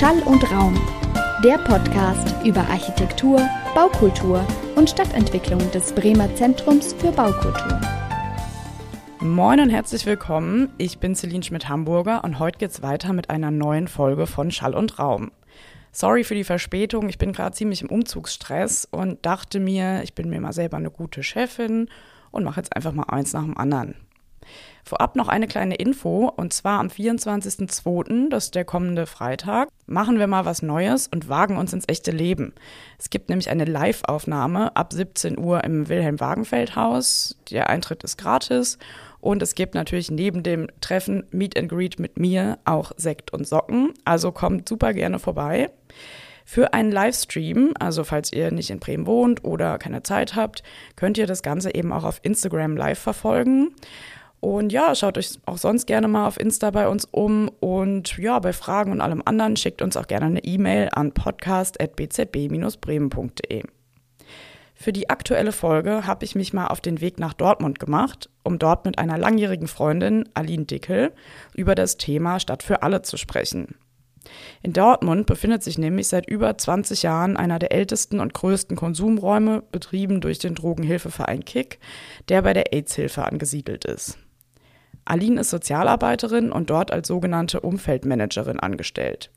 Schall und Raum, der Podcast über Architektur, Baukultur und Stadtentwicklung des Bremer Zentrums für Baukultur. Moin und herzlich willkommen. Ich bin Celine Schmidt-Hamburger und heute geht's weiter mit einer neuen Folge von Schall und Raum. Sorry für die Verspätung, ich bin gerade ziemlich im Umzugsstress und dachte mir, ich bin mir mal selber eine gute Chefin und mache jetzt einfach mal eins nach dem anderen. Vorab noch eine kleine Info, und zwar am 24.02., das ist der kommende Freitag, machen wir mal was Neues und wagen uns ins echte Leben. Es gibt nämlich eine Live-Aufnahme ab 17 Uhr im Wilhelm-Wagenfeld-Haus. Der Eintritt ist gratis. Und es gibt natürlich neben dem Treffen Meet and Greet mit mir auch Sekt und Socken. Also kommt super gerne vorbei. Für einen Livestream, also falls ihr nicht in Bremen wohnt oder keine Zeit habt, könnt ihr das Ganze eben auch auf Instagram live verfolgen. Und ja, schaut euch auch sonst gerne mal auf Insta bei uns um. Und ja, bei Fragen und allem anderen schickt uns auch gerne eine E-Mail an podcast.bzb-bremen.de. Für die aktuelle Folge habe ich mich mal auf den Weg nach Dortmund gemacht, um dort mit einer langjährigen Freundin, Aline Dickel, über das Thema Stadt für alle zu sprechen. In Dortmund befindet sich nämlich seit über 20 Jahren einer der ältesten und größten Konsumräume, betrieben durch den Drogenhilfeverein KIK, der bei der AIDS-Hilfe angesiedelt ist. Aline ist Sozialarbeiterin und dort als sogenannte Umfeldmanagerin angestellt.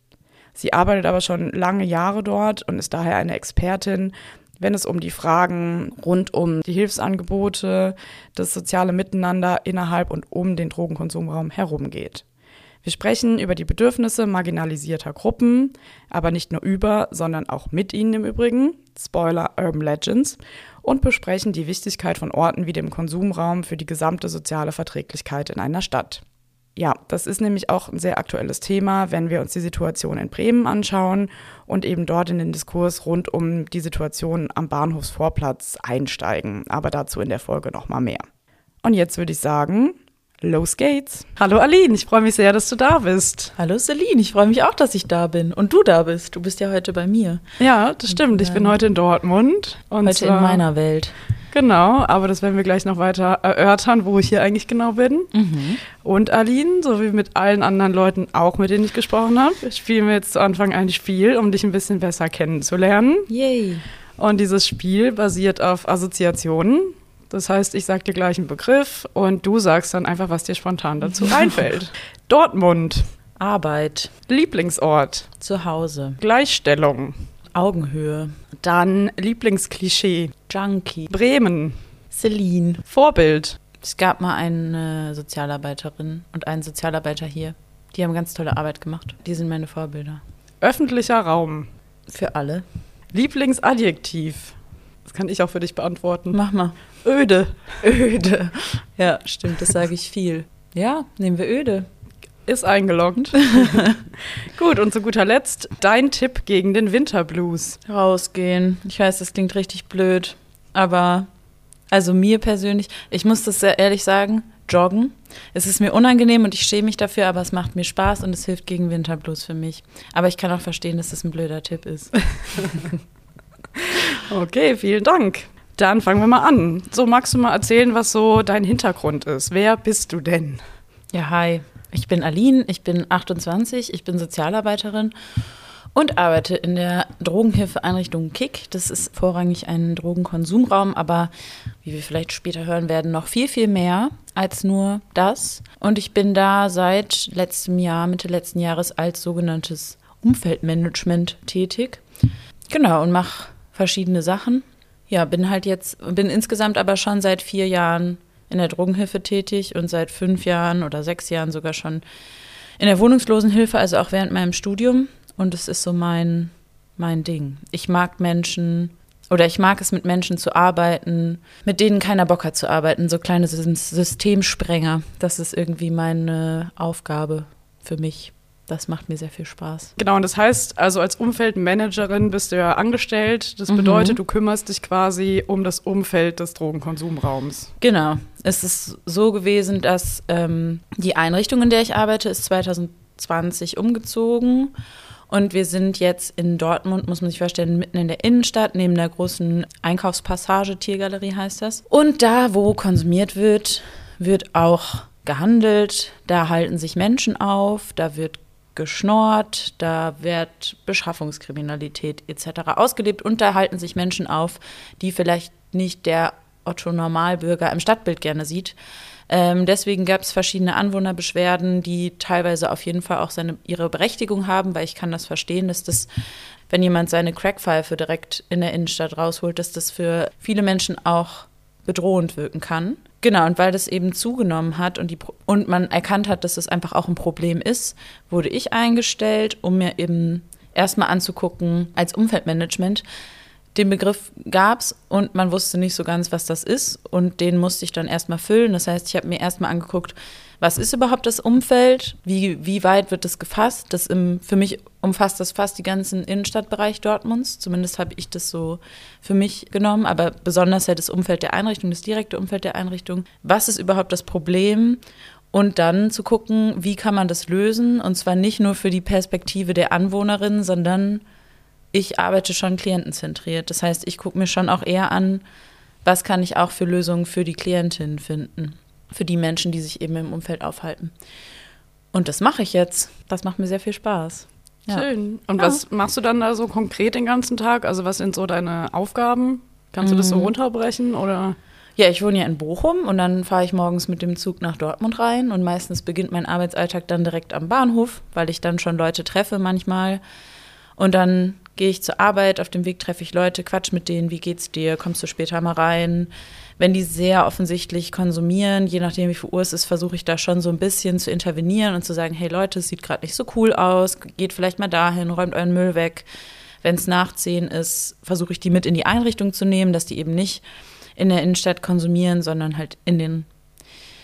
Sie arbeitet aber schon lange Jahre dort und ist daher eine Expertin, wenn es um die Fragen rund um die Hilfsangebote, das soziale Miteinander innerhalb und um den Drogenkonsumraum herum geht. Wir sprechen über die Bedürfnisse marginalisierter Gruppen, aber nicht nur über, sondern auch mit ihnen im Übrigen, Spoiler Urban Legends, und besprechen die Wichtigkeit von Orten wie dem Konsumraum für die gesamte soziale Verträglichkeit in einer Stadt. Ja, das ist nämlich auch ein sehr aktuelles Thema, wenn wir uns die Situation in Bremen anschauen und eben dort in den Diskurs rund um die Situation am Bahnhofsvorplatz einsteigen. Aber dazu in der Folge nochmal mehr. Und jetzt würde ich sagen, Los geht's. Hallo Aline, ich freue mich sehr, dass du da bist. Hallo Celine, ich freue mich auch, dass ich da bin. Und du da bist. Du bist ja heute bei mir. Ja, das stimmt. Ich bin heute in Dortmund. heute zwar, in meiner Welt. Genau, aber das werden wir gleich noch weiter erörtern, wo ich hier eigentlich genau bin. Mhm. Und Aline, so wie mit allen anderen Leuten auch, mit denen ich gesprochen habe, spielen wir jetzt zu Anfang ein Spiel, um dich ein bisschen besser kennenzulernen. Yay. Und dieses Spiel basiert auf Assoziationen. Das heißt, ich sage dir gleich einen Begriff und du sagst dann einfach, was dir spontan dazu einfällt. Dortmund. Arbeit. Lieblingsort. Zuhause. Gleichstellung. Augenhöhe. Dann Lieblingsklischee. Junkie. Bremen. Celine. Vorbild. Es gab mal eine Sozialarbeiterin und einen Sozialarbeiter hier. Die haben ganz tolle Arbeit gemacht. Die sind meine Vorbilder. Öffentlicher Raum. Für alle. Lieblingsadjektiv. Das kann ich auch für dich beantworten. Mach mal. Öde. Öde. Ja, stimmt, das sage ich viel. Ja, nehmen wir öde. Ist eingeloggt. Gut, und zu guter Letzt dein Tipp gegen den Winterblues. Rausgehen. Ich weiß, das klingt richtig blöd, aber also mir persönlich, ich muss das sehr ehrlich sagen, joggen. Es ist mir unangenehm und ich schäme mich dafür, aber es macht mir Spaß und es hilft gegen Winterblues für mich. Aber ich kann auch verstehen, dass das ein blöder Tipp ist. okay, vielen Dank. Dann fangen wir mal an. So, magst du mal erzählen, was so dein Hintergrund ist? Wer bist du denn? Ja, hi. Ich bin Aline, ich bin 28, ich bin Sozialarbeiterin und arbeite in der Drogenhilfeeinrichtung KIK. Das ist vorrangig ein Drogenkonsumraum, aber wie wir vielleicht später hören werden, noch viel, viel mehr als nur das. Und ich bin da seit letztem Jahr, Mitte letzten Jahres als sogenanntes Umfeldmanagement tätig. Genau, und mache verschiedene Sachen ja, bin halt jetzt, bin insgesamt aber schon seit vier Jahren in der Drogenhilfe tätig und seit fünf Jahren oder sechs Jahren sogar schon in der Wohnungslosenhilfe, also auch während meinem Studium. Und es ist so mein, mein Ding. Ich mag Menschen oder ich mag es, mit Menschen zu arbeiten, mit denen keiner Bock hat zu arbeiten. So kleine Systemsprenger. Das ist irgendwie meine Aufgabe für mich das macht mir sehr viel Spaß. Genau, und das heißt, also als Umfeldmanagerin bist du ja angestellt. Das mhm. bedeutet, du kümmerst dich quasi um das Umfeld des Drogenkonsumraums. Genau. Es ist so gewesen, dass ähm, die Einrichtung, in der ich arbeite, ist 2020 umgezogen. Und wir sind jetzt in Dortmund, muss man sich vorstellen, mitten in der Innenstadt, neben der großen Einkaufspassage, Tiergalerie heißt das. Und da, wo konsumiert wird, wird auch gehandelt. Da halten sich Menschen auf, da wird geschnorrt, da wird Beschaffungskriminalität etc. ausgelebt und da halten sich Menschen auf, die vielleicht nicht der Otto Normalbürger im Stadtbild gerne sieht. Ähm, deswegen gab es verschiedene Anwohnerbeschwerden, die teilweise auf jeden Fall auch seine, ihre Berechtigung haben, weil ich kann das verstehen, dass das, wenn jemand seine Crackpfeife direkt in der Innenstadt rausholt, dass das für viele Menschen auch bedrohend wirken kann. Genau, und weil das eben zugenommen hat und, die, und man erkannt hat, dass es das einfach auch ein Problem ist, wurde ich eingestellt, um mir eben erstmal anzugucken als Umfeldmanagement, den Begriff gab es und man wusste nicht so ganz, was das ist. Und den musste ich dann erstmal füllen. Das heißt, ich habe mir erstmal angeguckt, was ist überhaupt das Umfeld? Wie, wie weit wird das gefasst? Das im, für mich umfasst das fast die ganzen Innenstadtbereich Dortmunds. Zumindest habe ich das so für mich genommen. Aber besonders halt das Umfeld der Einrichtung, das direkte Umfeld der Einrichtung. Was ist überhaupt das Problem? Und dann zu gucken, wie kann man das lösen? Und zwar nicht nur für die Perspektive der Anwohnerin, sondern ich arbeite schon klientenzentriert. Das heißt, ich gucke mir schon auch eher an, was kann ich auch für Lösungen für die Klientin finden, für die Menschen, die sich eben im Umfeld aufhalten. Und das mache ich jetzt. Das macht mir sehr viel Spaß. Ja. Schön. Und ja. was machst du dann da so konkret den ganzen Tag? Also was sind so deine Aufgaben? Kannst du das so mhm. runterbrechen oder? Ja, ich wohne ja in Bochum und dann fahre ich morgens mit dem Zug nach Dortmund rein und meistens beginnt mein Arbeitsalltag dann direkt am Bahnhof, weil ich dann schon Leute treffe manchmal. Und dann gehe ich zur Arbeit, auf dem Weg treffe ich Leute, quatsch mit denen, wie geht's dir, kommst du später mal rein. Wenn die sehr offensichtlich konsumieren, je nachdem wie viel Uhr es ist, versuche ich da schon so ein bisschen zu intervenieren und zu sagen, hey Leute, es sieht gerade nicht so cool aus, geht vielleicht mal dahin, räumt euren Müll weg. Wenn es nach zehn ist, versuche ich die mit in die Einrichtung zu nehmen, dass die eben nicht in der Innenstadt konsumieren, sondern halt in den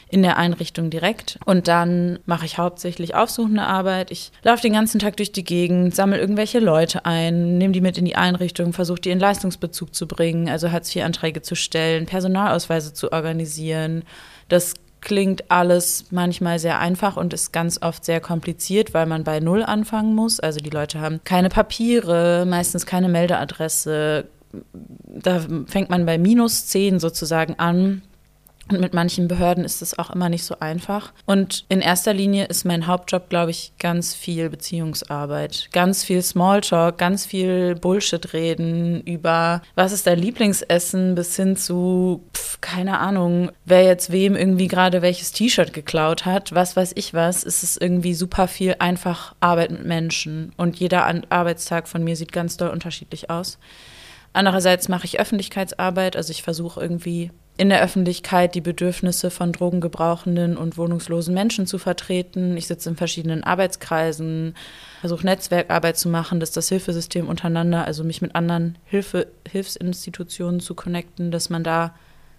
in der Einrichtung direkt. Und dann mache ich hauptsächlich aufsuchende Arbeit. Ich laufe den ganzen Tag durch die Gegend, sammle irgendwelche Leute ein, nehme die mit in die Einrichtung, versuche die in Leistungsbezug zu bringen, also Hartz-IV-Anträge zu stellen, Personalausweise zu organisieren. Das klingt alles manchmal sehr einfach und ist ganz oft sehr kompliziert, weil man bei Null anfangen muss. Also die Leute haben keine Papiere, meistens keine Meldeadresse. Da fängt man bei minus 10 sozusagen an und mit manchen Behörden ist es auch immer nicht so einfach. Und in erster Linie ist mein Hauptjob, glaube ich, ganz viel Beziehungsarbeit. Ganz viel Smalltalk, ganz viel Bullshit reden über, was ist dein Lieblingsessen, bis hin zu, pf, keine Ahnung, wer jetzt wem irgendwie gerade welches T-Shirt geklaut hat, was weiß ich was. Es ist irgendwie super viel einfach Arbeit mit Menschen. Und jeder Arbeitstag von mir sieht ganz doll unterschiedlich aus. Andererseits mache ich Öffentlichkeitsarbeit, also ich versuche irgendwie in der Öffentlichkeit die Bedürfnisse von drogengebrauchenden und wohnungslosen Menschen zu vertreten. Ich sitze in verschiedenen Arbeitskreisen, versuche Netzwerkarbeit zu machen, dass das Hilfesystem untereinander, also mich mit anderen Hilfe, Hilfsinstitutionen zu connecten, dass man da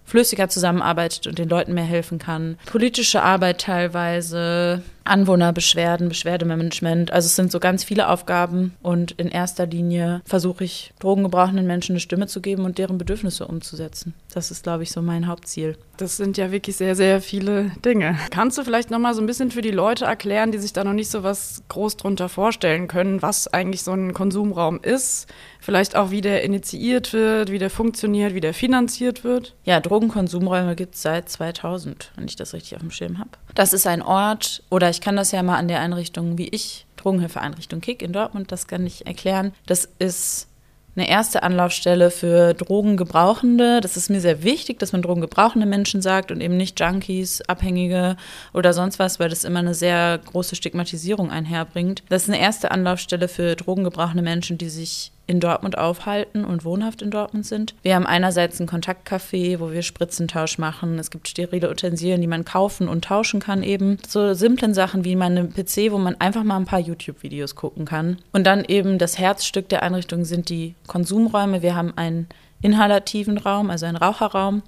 flüssiger zusammenarbeitet und den Leuten mehr helfen kann. Politische Arbeit teilweise, Anwohnerbeschwerden, Beschwerdemanagement. Also es sind so ganz viele Aufgaben und in erster Linie versuche ich drogengebrauchenden Menschen eine Stimme zu geben und deren Bedürfnisse umzusetzen. Das ist, glaube ich, so mein Hauptziel. Das sind ja wirklich sehr, sehr viele Dinge. Kannst du vielleicht noch mal so ein bisschen für die Leute erklären, die sich da noch nicht so was groß drunter vorstellen können, was eigentlich so ein Konsumraum ist? Vielleicht auch, wie der initiiert wird, wie der funktioniert, wie der finanziert wird? Ja, Drogenkonsumräume gibt es seit 2000, wenn ich das richtig auf dem Schirm habe. Das ist ein Ort, oder ich kann das ja mal an der Einrichtung, wie ich, Drogenhilfeeinrichtung Kick in Dortmund, das kann ich erklären. Das ist eine erste Anlaufstelle für Drogengebrauchende. Das ist mir sehr wichtig, dass man drogengebrauchende Menschen sagt und eben nicht Junkies, Abhängige oder sonst was, weil das immer eine sehr große Stigmatisierung einherbringt. Das ist eine erste Anlaufstelle für drogengebrauchende Menschen, die sich in Dortmund aufhalten und wohnhaft in Dortmund sind. Wir haben einerseits ein Kontaktcafé, wo wir Spritzentausch machen. Es gibt sterile Utensilien, die man kaufen und tauschen kann eben. So simplen Sachen wie meine PC, wo man einfach mal ein paar YouTube-Videos gucken kann. Und dann eben das Herzstück der Einrichtung sind die Konsumräume. Wir haben einen inhalativen Raum, also einen Raucherraum,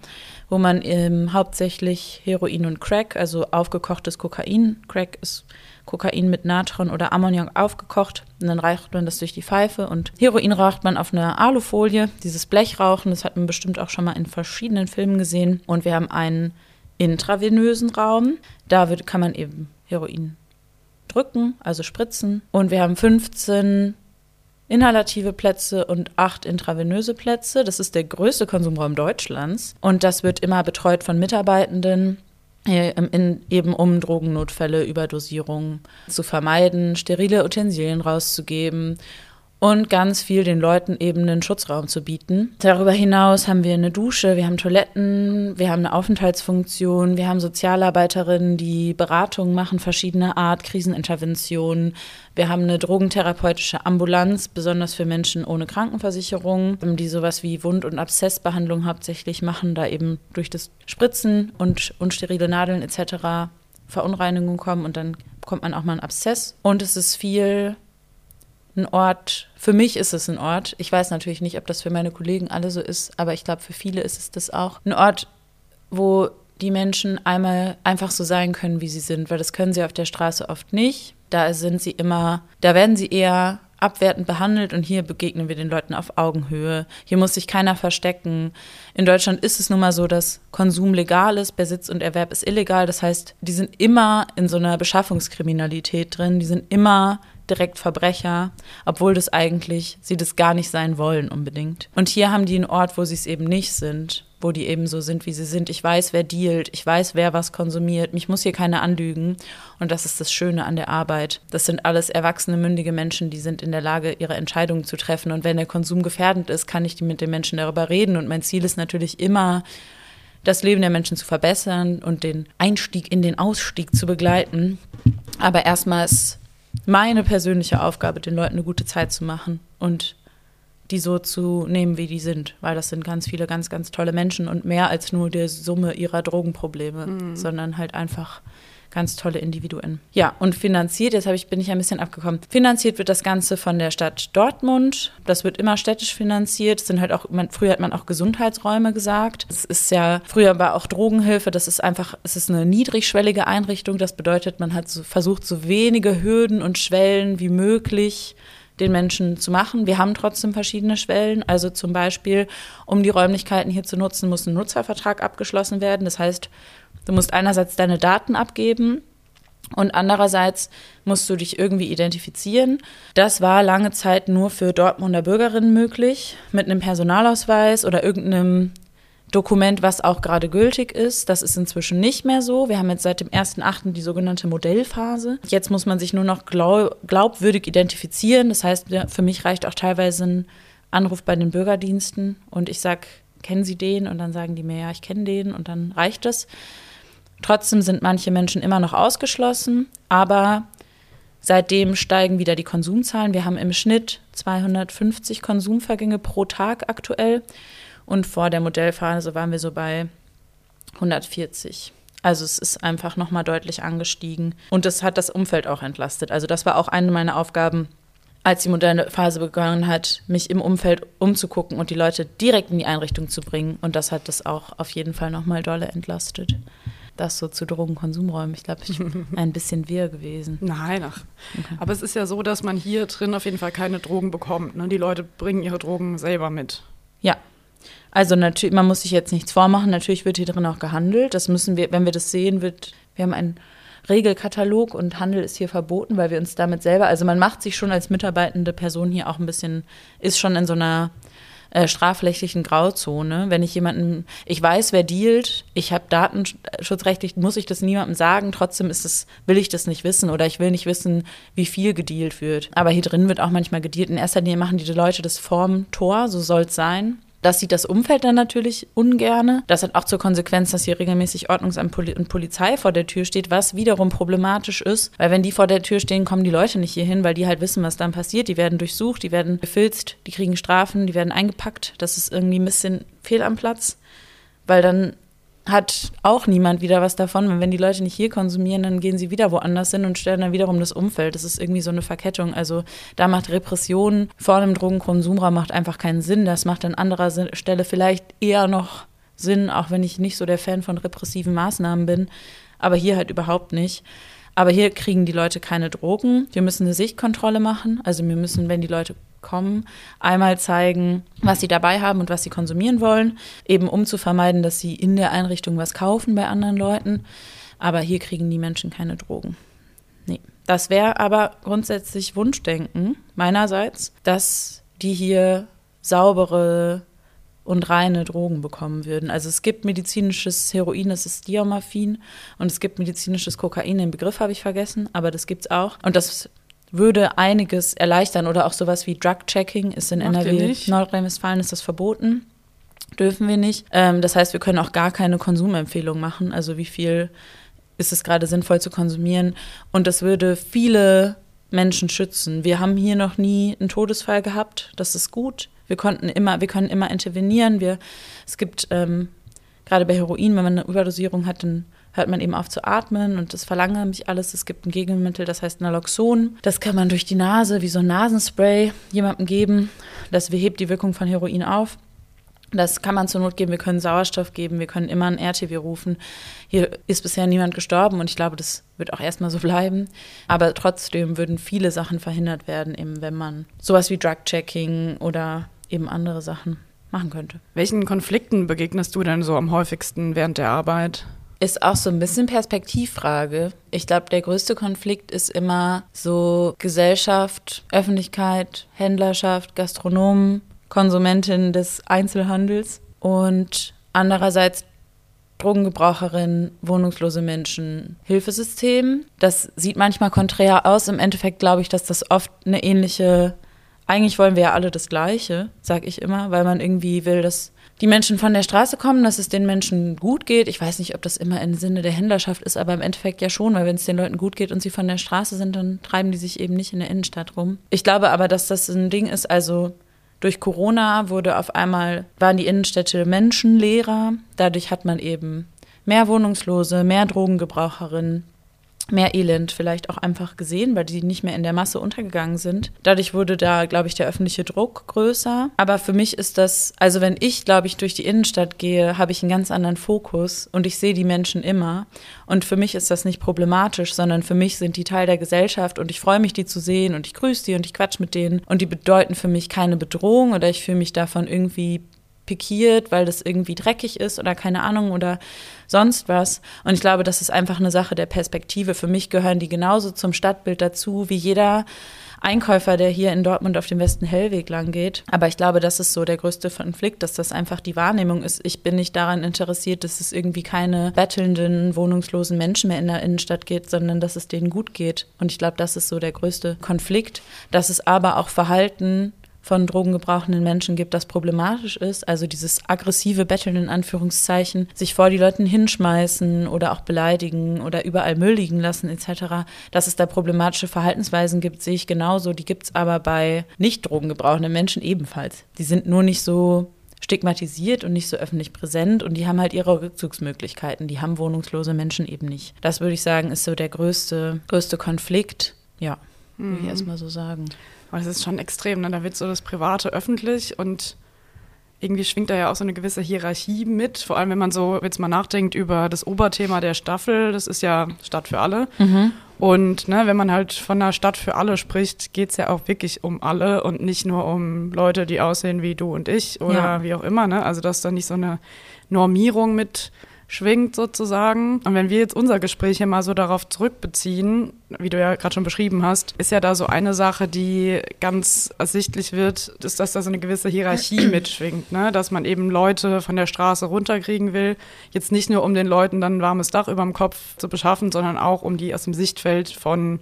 wo man ähm, hauptsächlich Heroin und Crack, also aufgekochtes Kokain, Crack ist Kokain mit Natron oder Ammoniak aufgekocht und dann raucht man das durch die Pfeife und Heroin raucht man auf einer Alufolie. Dieses Blechrauchen, das hat man bestimmt auch schon mal in verschiedenen Filmen gesehen. Und wir haben einen intravenösen Raum. Da wird, kann man eben Heroin drücken, also spritzen. Und wir haben 15 inhalative Plätze und acht intravenöse Plätze. Das ist der größte Konsumraum Deutschlands. Und das wird immer betreut von Mitarbeitenden in, eben um Drogennotfälle, Überdosierung zu vermeiden, sterile Utensilien rauszugeben und ganz viel den Leuten eben einen Schutzraum zu bieten. Darüber hinaus haben wir eine Dusche, wir haben Toiletten, wir haben eine Aufenthaltsfunktion, wir haben Sozialarbeiterinnen, die Beratungen machen, verschiedene Art, Kriseninterventionen. Wir haben eine drogentherapeutische Ambulanz, besonders für Menschen ohne Krankenversicherung, die sowas wie Wund- und Abszessbehandlung hauptsächlich machen, da eben durch das Spritzen und unsterile Nadeln etc. Verunreinigungen kommen und dann bekommt man auch mal einen Abszess. Und es ist viel ein Ort, für mich ist es ein Ort. Ich weiß natürlich nicht, ob das für meine Kollegen alle so ist, aber ich glaube, für viele ist es das auch. Ein Ort, wo die Menschen einmal einfach so sein können, wie sie sind, weil das können sie auf der Straße oft nicht. Da sind sie immer, da werden sie eher abwertend behandelt und hier begegnen wir den Leuten auf Augenhöhe. Hier muss sich keiner verstecken. In Deutschland ist es nun mal so, dass Konsum legal ist, Besitz und Erwerb ist illegal. Das heißt, die sind immer in so einer Beschaffungskriminalität drin. Die sind immer direkt Verbrecher, obwohl das eigentlich sie das gar nicht sein wollen unbedingt. Und hier haben die einen Ort, wo sie es eben nicht sind, wo die eben so sind, wie sie sind. Ich weiß, wer dealt, ich weiß, wer was konsumiert. Mich muss hier keiner anlügen. Und das ist das Schöne an der Arbeit. Das sind alles erwachsene, mündige Menschen, die sind in der Lage, ihre Entscheidungen zu treffen. Und wenn der Konsum gefährdend ist, kann ich mit den Menschen darüber reden. Und mein Ziel ist natürlich immer, das Leben der Menschen zu verbessern und den Einstieg in den Ausstieg zu begleiten. Aber erstmals meine persönliche Aufgabe, den Leuten eine gute Zeit zu machen und die so zu nehmen, wie die sind, weil das sind ganz viele ganz, ganz tolle Menschen und mehr als nur die Summe ihrer Drogenprobleme, mhm. sondern halt einfach ganz tolle Individuen. Ja, und finanziert, jetzt ich, bin ich ein bisschen abgekommen. Finanziert wird das Ganze von der Stadt Dortmund. Das wird immer städtisch finanziert. Es sind halt auch, man, früher hat man auch Gesundheitsräume gesagt. Es ist ja, früher war auch Drogenhilfe. Das ist einfach, es ist eine niedrigschwellige Einrichtung. Das bedeutet, man hat so, versucht, so wenige Hürden und Schwellen wie möglich den Menschen zu machen. Wir haben trotzdem verschiedene Schwellen. Also zum Beispiel, um die Räumlichkeiten hier zu nutzen, muss ein Nutzervertrag abgeschlossen werden. Das heißt, Du musst einerseits deine Daten abgeben und andererseits musst du dich irgendwie identifizieren. Das war lange Zeit nur für Dortmunder Bürgerinnen möglich, mit einem Personalausweis oder irgendeinem Dokument, was auch gerade gültig ist. Das ist inzwischen nicht mehr so. Wir haben jetzt seit dem 1.8. die sogenannte Modellphase. Jetzt muss man sich nur noch glaub, glaubwürdig identifizieren. Das heißt, für mich reicht auch teilweise ein Anruf bei den Bürgerdiensten und ich sage, kennen Sie den? Und dann sagen die mir, ja, ich kenne den und dann reicht das. Trotzdem sind manche Menschen immer noch ausgeschlossen, aber seitdem steigen wieder die Konsumzahlen. Wir haben im Schnitt 250 Konsumvergänge pro Tag aktuell und vor der Modellphase waren wir so bei 140. Also es ist einfach nochmal deutlich angestiegen und das hat das Umfeld auch entlastet. Also das war auch eine meiner Aufgaben, als die moderne Phase begonnen hat, mich im Umfeld umzugucken und die Leute direkt in die Einrichtung zu bringen. Und das hat das auch auf jeden Fall nochmal dolle entlastet das so zu Drogenkonsumräumen. Ich glaube, ich bin ein bisschen wir gewesen. Nein, ach. Okay. Aber es ist ja so, dass man hier drin auf jeden Fall keine Drogen bekommt. Ne? Die Leute bringen ihre Drogen selber mit. Ja. Also natürlich, man muss sich jetzt nichts vormachen. Natürlich wird hier drin auch gehandelt. Das müssen wir, wenn wir das sehen, wird, wir haben einen Regelkatalog und Handel ist hier verboten, weil wir uns damit selber, also man macht sich schon als mitarbeitende Person hier auch ein bisschen, ist schon in so einer äh, strafrechtlichen Grauzone. Wenn ich jemanden, ich weiß, wer dealt, ich habe datenschutzrechtlich, muss ich das niemandem sagen, trotzdem ist es, will ich das nicht wissen oder ich will nicht wissen, wie viel gedealt wird. Aber hier drin wird auch manchmal gedealt. In erster Linie machen die Leute das vorm Tor, so soll es sein. Das sieht das Umfeld dann natürlich ungerne. Das hat auch zur Konsequenz, dass hier regelmäßig Ordnungsamt und Polizei vor der Tür steht, was wiederum problematisch ist, weil wenn die vor der Tür stehen, kommen die Leute nicht hier hin, weil die halt wissen, was dann passiert. Die werden durchsucht, die werden gefilzt, die kriegen Strafen, die werden eingepackt. Das ist irgendwie ein bisschen fehl am Platz, weil dann hat auch niemand wieder was davon. Wenn die Leute nicht hier konsumieren, dann gehen sie wieder woanders hin und stellen dann wiederum das Umfeld. Das ist irgendwie so eine Verkettung. Also da macht Repression vor einem Drogenkonsumraum macht einfach keinen Sinn. Das macht an anderer Stelle vielleicht eher noch Sinn, auch wenn ich nicht so der Fan von repressiven Maßnahmen bin. Aber hier halt überhaupt nicht. Aber hier kriegen die Leute keine Drogen. Wir müssen eine Sichtkontrolle machen. Also wir müssen, wenn die Leute kommen, einmal zeigen, was sie dabei haben und was sie konsumieren wollen, eben um zu vermeiden, dass sie in der Einrichtung was kaufen bei anderen Leuten. Aber hier kriegen die Menschen keine Drogen. Nee. Das wäre aber grundsätzlich Wunschdenken meinerseits, dass die hier saubere und reine Drogen bekommen würden. Also es gibt medizinisches Heroin, das ist Diamorphin, und es gibt medizinisches Kokain, den Begriff habe ich vergessen, aber das gibt es auch. Und das würde einiges erleichtern oder auch sowas wie Drug-Checking ist in Macht NRW? Nordrhein-Westfalen ist das verboten. Dürfen wir nicht. Ähm, das heißt, wir können auch gar keine Konsumempfehlung machen. Also wie viel ist es gerade sinnvoll zu konsumieren? Und das würde viele Menschen schützen. Wir haben hier noch nie einen Todesfall gehabt. Das ist gut. Wir konnten immer, wir können immer intervenieren. Wir, es gibt ähm, gerade bei Heroin, wenn man eine Überdosierung hat, dann hört man eben auf zu atmen und das verlangsamt alles. Es gibt ein Gegenmittel, das heißt Naloxon. Das kann man durch die Nase wie so ein Nasenspray jemandem geben. Das hebt die Wirkung von Heroin auf. Das kann man zur Not geben. Wir können Sauerstoff geben. Wir können immer ein RTW rufen. Hier ist bisher niemand gestorben und ich glaube, das wird auch erstmal so bleiben. Aber trotzdem würden viele Sachen verhindert werden, eben wenn man sowas wie Drug-Checking oder eben andere Sachen machen könnte. Welchen Konflikten begegnest du denn so am häufigsten während der Arbeit? Ist auch so ein bisschen Perspektivfrage. Ich glaube, der größte Konflikt ist immer so Gesellschaft, Öffentlichkeit, Händlerschaft, Gastronomen, Konsumentinnen des Einzelhandels und andererseits Drogengebraucherinnen, wohnungslose Menschen, Hilfesystem. Das sieht manchmal konträr aus. Im Endeffekt glaube ich, dass das oft eine ähnliche eigentlich wollen wir ja alle das Gleiche, sag ich immer, weil man irgendwie will, dass die Menschen von der Straße kommen, dass es den Menschen gut geht. Ich weiß nicht, ob das immer im Sinne der Händlerschaft ist, aber im Endeffekt ja schon, weil wenn es den Leuten gut geht und sie von der Straße sind, dann treiben die sich eben nicht in der Innenstadt rum. Ich glaube aber, dass das ein Ding ist, also durch Corona wurde auf einmal, waren die Innenstädte menschenleerer. Dadurch hat man eben mehr Wohnungslose, mehr Drogengebraucherinnen, mehr Elend vielleicht auch einfach gesehen, weil die nicht mehr in der Masse untergegangen sind. Dadurch wurde da, glaube ich, der öffentliche Druck größer. Aber für mich ist das, also wenn ich, glaube ich, durch die Innenstadt gehe, habe ich einen ganz anderen Fokus und ich sehe die Menschen immer. Und für mich ist das nicht problematisch, sondern für mich sind die Teil der Gesellschaft und ich freue mich, die zu sehen und ich grüße die und ich quatsch mit denen. Und die bedeuten für mich keine Bedrohung oder ich fühle mich davon irgendwie pikiert, weil das irgendwie dreckig ist oder keine Ahnung oder sonst was. Und ich glaube, das ist einfach eine Sache der Perspektive. Für mich gehören die genauso zum Stadtbild dazu wie jeder Einkäufer, der hier in Dortmund auf dem Westen Hellweg lang geht. Aber ich glaube, das ist so der größte Konflikt, dass das einfach die Wahrnehmung ist. Ich bin nicht daran interessiert, dass es irgendwie keine bettelnden, wohnungslosen Menschen mehr in der Innenstadt geht, sondern dass es denen gut geht. Und ich glaube, das ist so der größte Konflikt. Dass es aber auch Verhalten von drogengebrauchenden Menschen gibt, das problematisch ist. Also dieses aggressive Betteln in Anführungszeichen, sich vor die Leuten hinschmeißen oder auch beleidigen oder überall Müll liegen lassen etc. Dass es da problematische Verhaltensweisen gibt, sehe ich genauso. Die gibt es aber bei nicht drogengebrauchenden Menschen ebenfalls. Die sind nur nicht so stigmatisiert und nicht so öffentlich präsent und die haben halt ihre Rückzugsmöglichkeiten. Die haben wohnungslose Menschen eben nicht. Das würde ich sagen, ist so der größte, größte Konflikt. Ja, würde ich erstmal so sagen. Aber das ist schon extrem, ne? Da wird so das Private öffentlich und irgendwie schwingt da ja auch so eine gewisse Hierarchie mit. Vor allem, wenn man so jetzt mal nachdenkt über das Oberthema der Staffel, das ist ja Stadt für alle. Und ne, wenn man halt von einer Stadt für alle spricht, geht es ja auch wirklich um alle und nicht nur um Leute, die aussehen wie du und ich oder Ja. wie auch immer. Ne? Also dass da nicht so eine Normierung mit schwingt sozusagen. Und wenn wir jetzt unser Gespräch hier mal so darauf zurückbeziehen, wie du ja gerade schon beschrieben hast, ist ja da so eine Sache, die ganz ersichtlich wird, ist, dass da so eine gewisse Hierarchie mitschwingt, ne? dass man eben Leute von der Straße runterkriegen will. Jetzt nicht nur, um den Leuten dann ein warmes Dach über dem Kopf zu beschaffen, sondern auch, um die aus dem Sichtfeld von